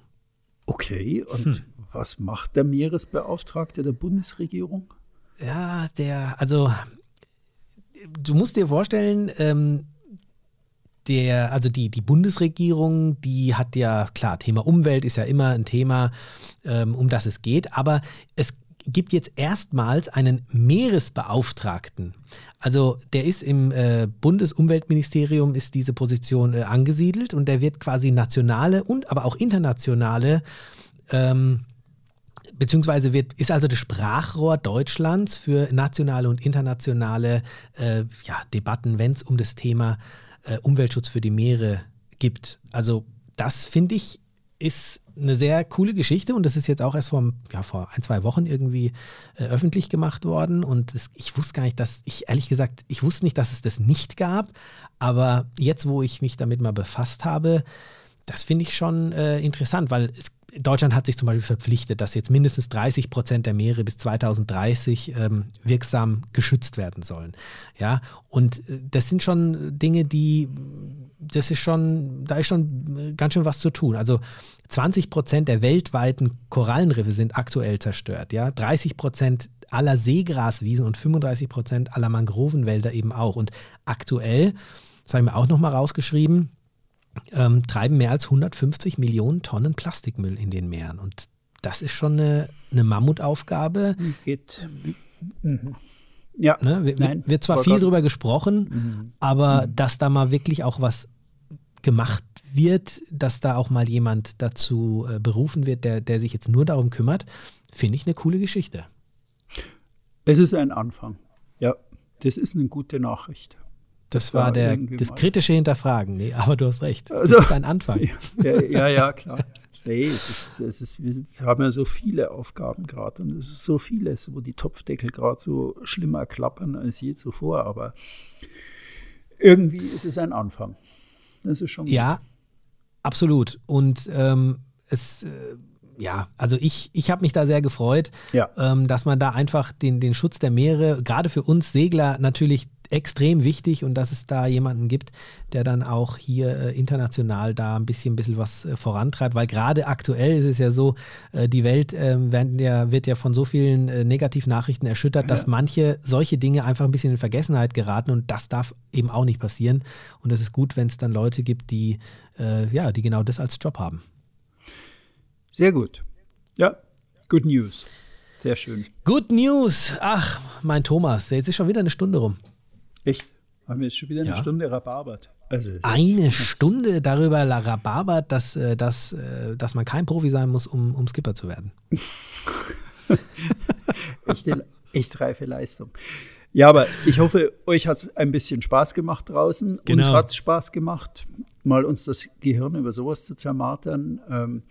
Okay, und hm. was macht der Meeresbeauftragte der Bundesregierung? Ja, der, also du musst dir vorstellen, ähm, der, also die, die Bundesregierung, die hat ja, klar, Thema Umwelt ist ja immer ein Thema, ähm, um das es geht, aber es gibt jetzt erstmals einen Meeresbeauftragten. Also der ist im äh, Bundesumweltministerium, ist diese Position äh, angesiedelt und der wird quasi nationale und aber auch internationale ähm, beziehungsweise wird, ist also das Sprachrohr Deutschlands für nationale und internationale äh, ja, Debatten, wenn es um das Thema äh, Umweltschutz für die Meere gibt. Also das finde ich ist eine sehr coole Geschichte und das ist jetzt auch erst vor, ja, vor ein, zwei Wochen irgendwie äh, öffentlich gemacht worden und das, ich wusste gar nicht, dass ich ehrlich gesagt, ich wusste nicht, dass es das nicht gab, aber jetzt, wo ich mich damit mal befasst habe, das finde ich schon äh, interessant, weil es, Deutschland hat sich zum Beispiel verpflichtet, dass jetzt mindestens 30 Prozent der Meere bis 2030 ähm, wirksam geschützt werden sollen. Ja, und äh, das sind schon Dinge, die das ist schon, da ist schon ganz schön was zu tun. Also 20 Prozent der weltweiten Korallenriffe sind aktuell zerstört. Ja? 30 Prozent aller Seegraswiesen und 35 Prozent aller Mangrovenwälder eben auch. Und aktuell, das habe ich mir auch nochmal rausgeschrieben, ähm, treiben mehr als 150 Millionen Tonnen Plastikmüll in den Meeren. Und das ist schon eine, eine Mammutaufgabe. Geht. Mhm. Ja, ne? wird, Nein, wird zwar viel drüber gesprochen, mhm. aber mhm. dass da mal wirklich auch was gemacht wird, dass da auch mal jemand dazu äh, berufen wird, der, der sich jetzt nur darum kümmert, finde ich eine coole Geschichte. Es ist ein Anfang. Ja, das ist eine gute Nachricht. Das, war der, das kritische Hinterfragen. Nee, aber du hast recht. Also, das ist ein Anfang. Ja, ja, ja klar. Nee, es ist, es ist, wir haben ja so viele Aufgaben gerade und es ist so vieles, wo die Topfdeckel gerade so schlimmer klappern als je zuvor. Aber irgendwie ist es ein Anfang. Das ist schon gut. Ja, absolut. Und ähm, es. Äh, ja, also ich, ich habe mich da sehr gefreut, ja. ähm, dass man da einfach den, den Schutz der Meere, gerade für uns Segler natürlich extrem wichtig und dass es da jemanden gibt, der dann auch hier äh, international da ein bisschen, ein bisschen was äh, vorantreibt, weil gerade aktuell ist es ja so, äh, die Welt ähm, ja, wird ja von so vielen Negativnachrichten erschüttert, dass manche solche Dinge einfach ein bisschen in Vergessenheit geraten und das darf eben auch nicht passieren. Und es ist gut, wenn es dann Leute gibt, die, ja, die genau das als Job haben. Sehr gut. Ja, good news. Sehr schön. Good News. Ach, mein Thomas, jetzt ist schon wieder eine Stunde rum. Echt? Haben wir jetzt schon wieder eine ja. Stunde rabarbert? Also, eine Stunde darüber rabarbert, dass, äh, dass, äh, dass man kein Profi sein muss, um, um Skipper zu werden. (laughs) echte, echt reife Leistung. Ja, aber ich hoffe, euch hat es ein bisschen Spaß gemacht draußen. Genau. Uns hat es Spaß gemacht, mal uns das Gehirn über sowas zu zermartern. Ähm,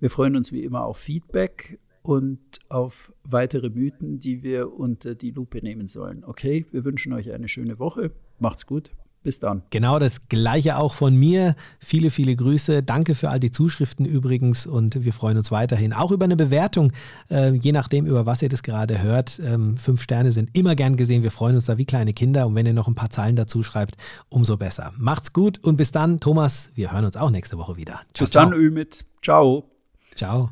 wir freuen uns wie immer auf Feedback und auf weitere Mythen, die wir unter die Lupe nehmen sollen. Okay, wir wünschen euch eine schöne Woche. Macht's gut. Bis dann. Genau das gleiche auch von mir. Viele, viele Grüße. Danke für all die Zuschriften übrigens und wir freuen uns weiterhin auch über eine Bewertung, äh, je nachdem, über was ihr das gerade hört. Ähm, fünf Sterne sind immer gern gesehen. Wir freuen uns da wie kleine Kinder und wenn ihr noch ein paar Zeilen dazu schreibt, umso besser. Macht's gut und bis dann, Thomas. Wir hören uns auch nächste Woche wieder. Ciao, bis dann, Ümit. Ciao. Ciao.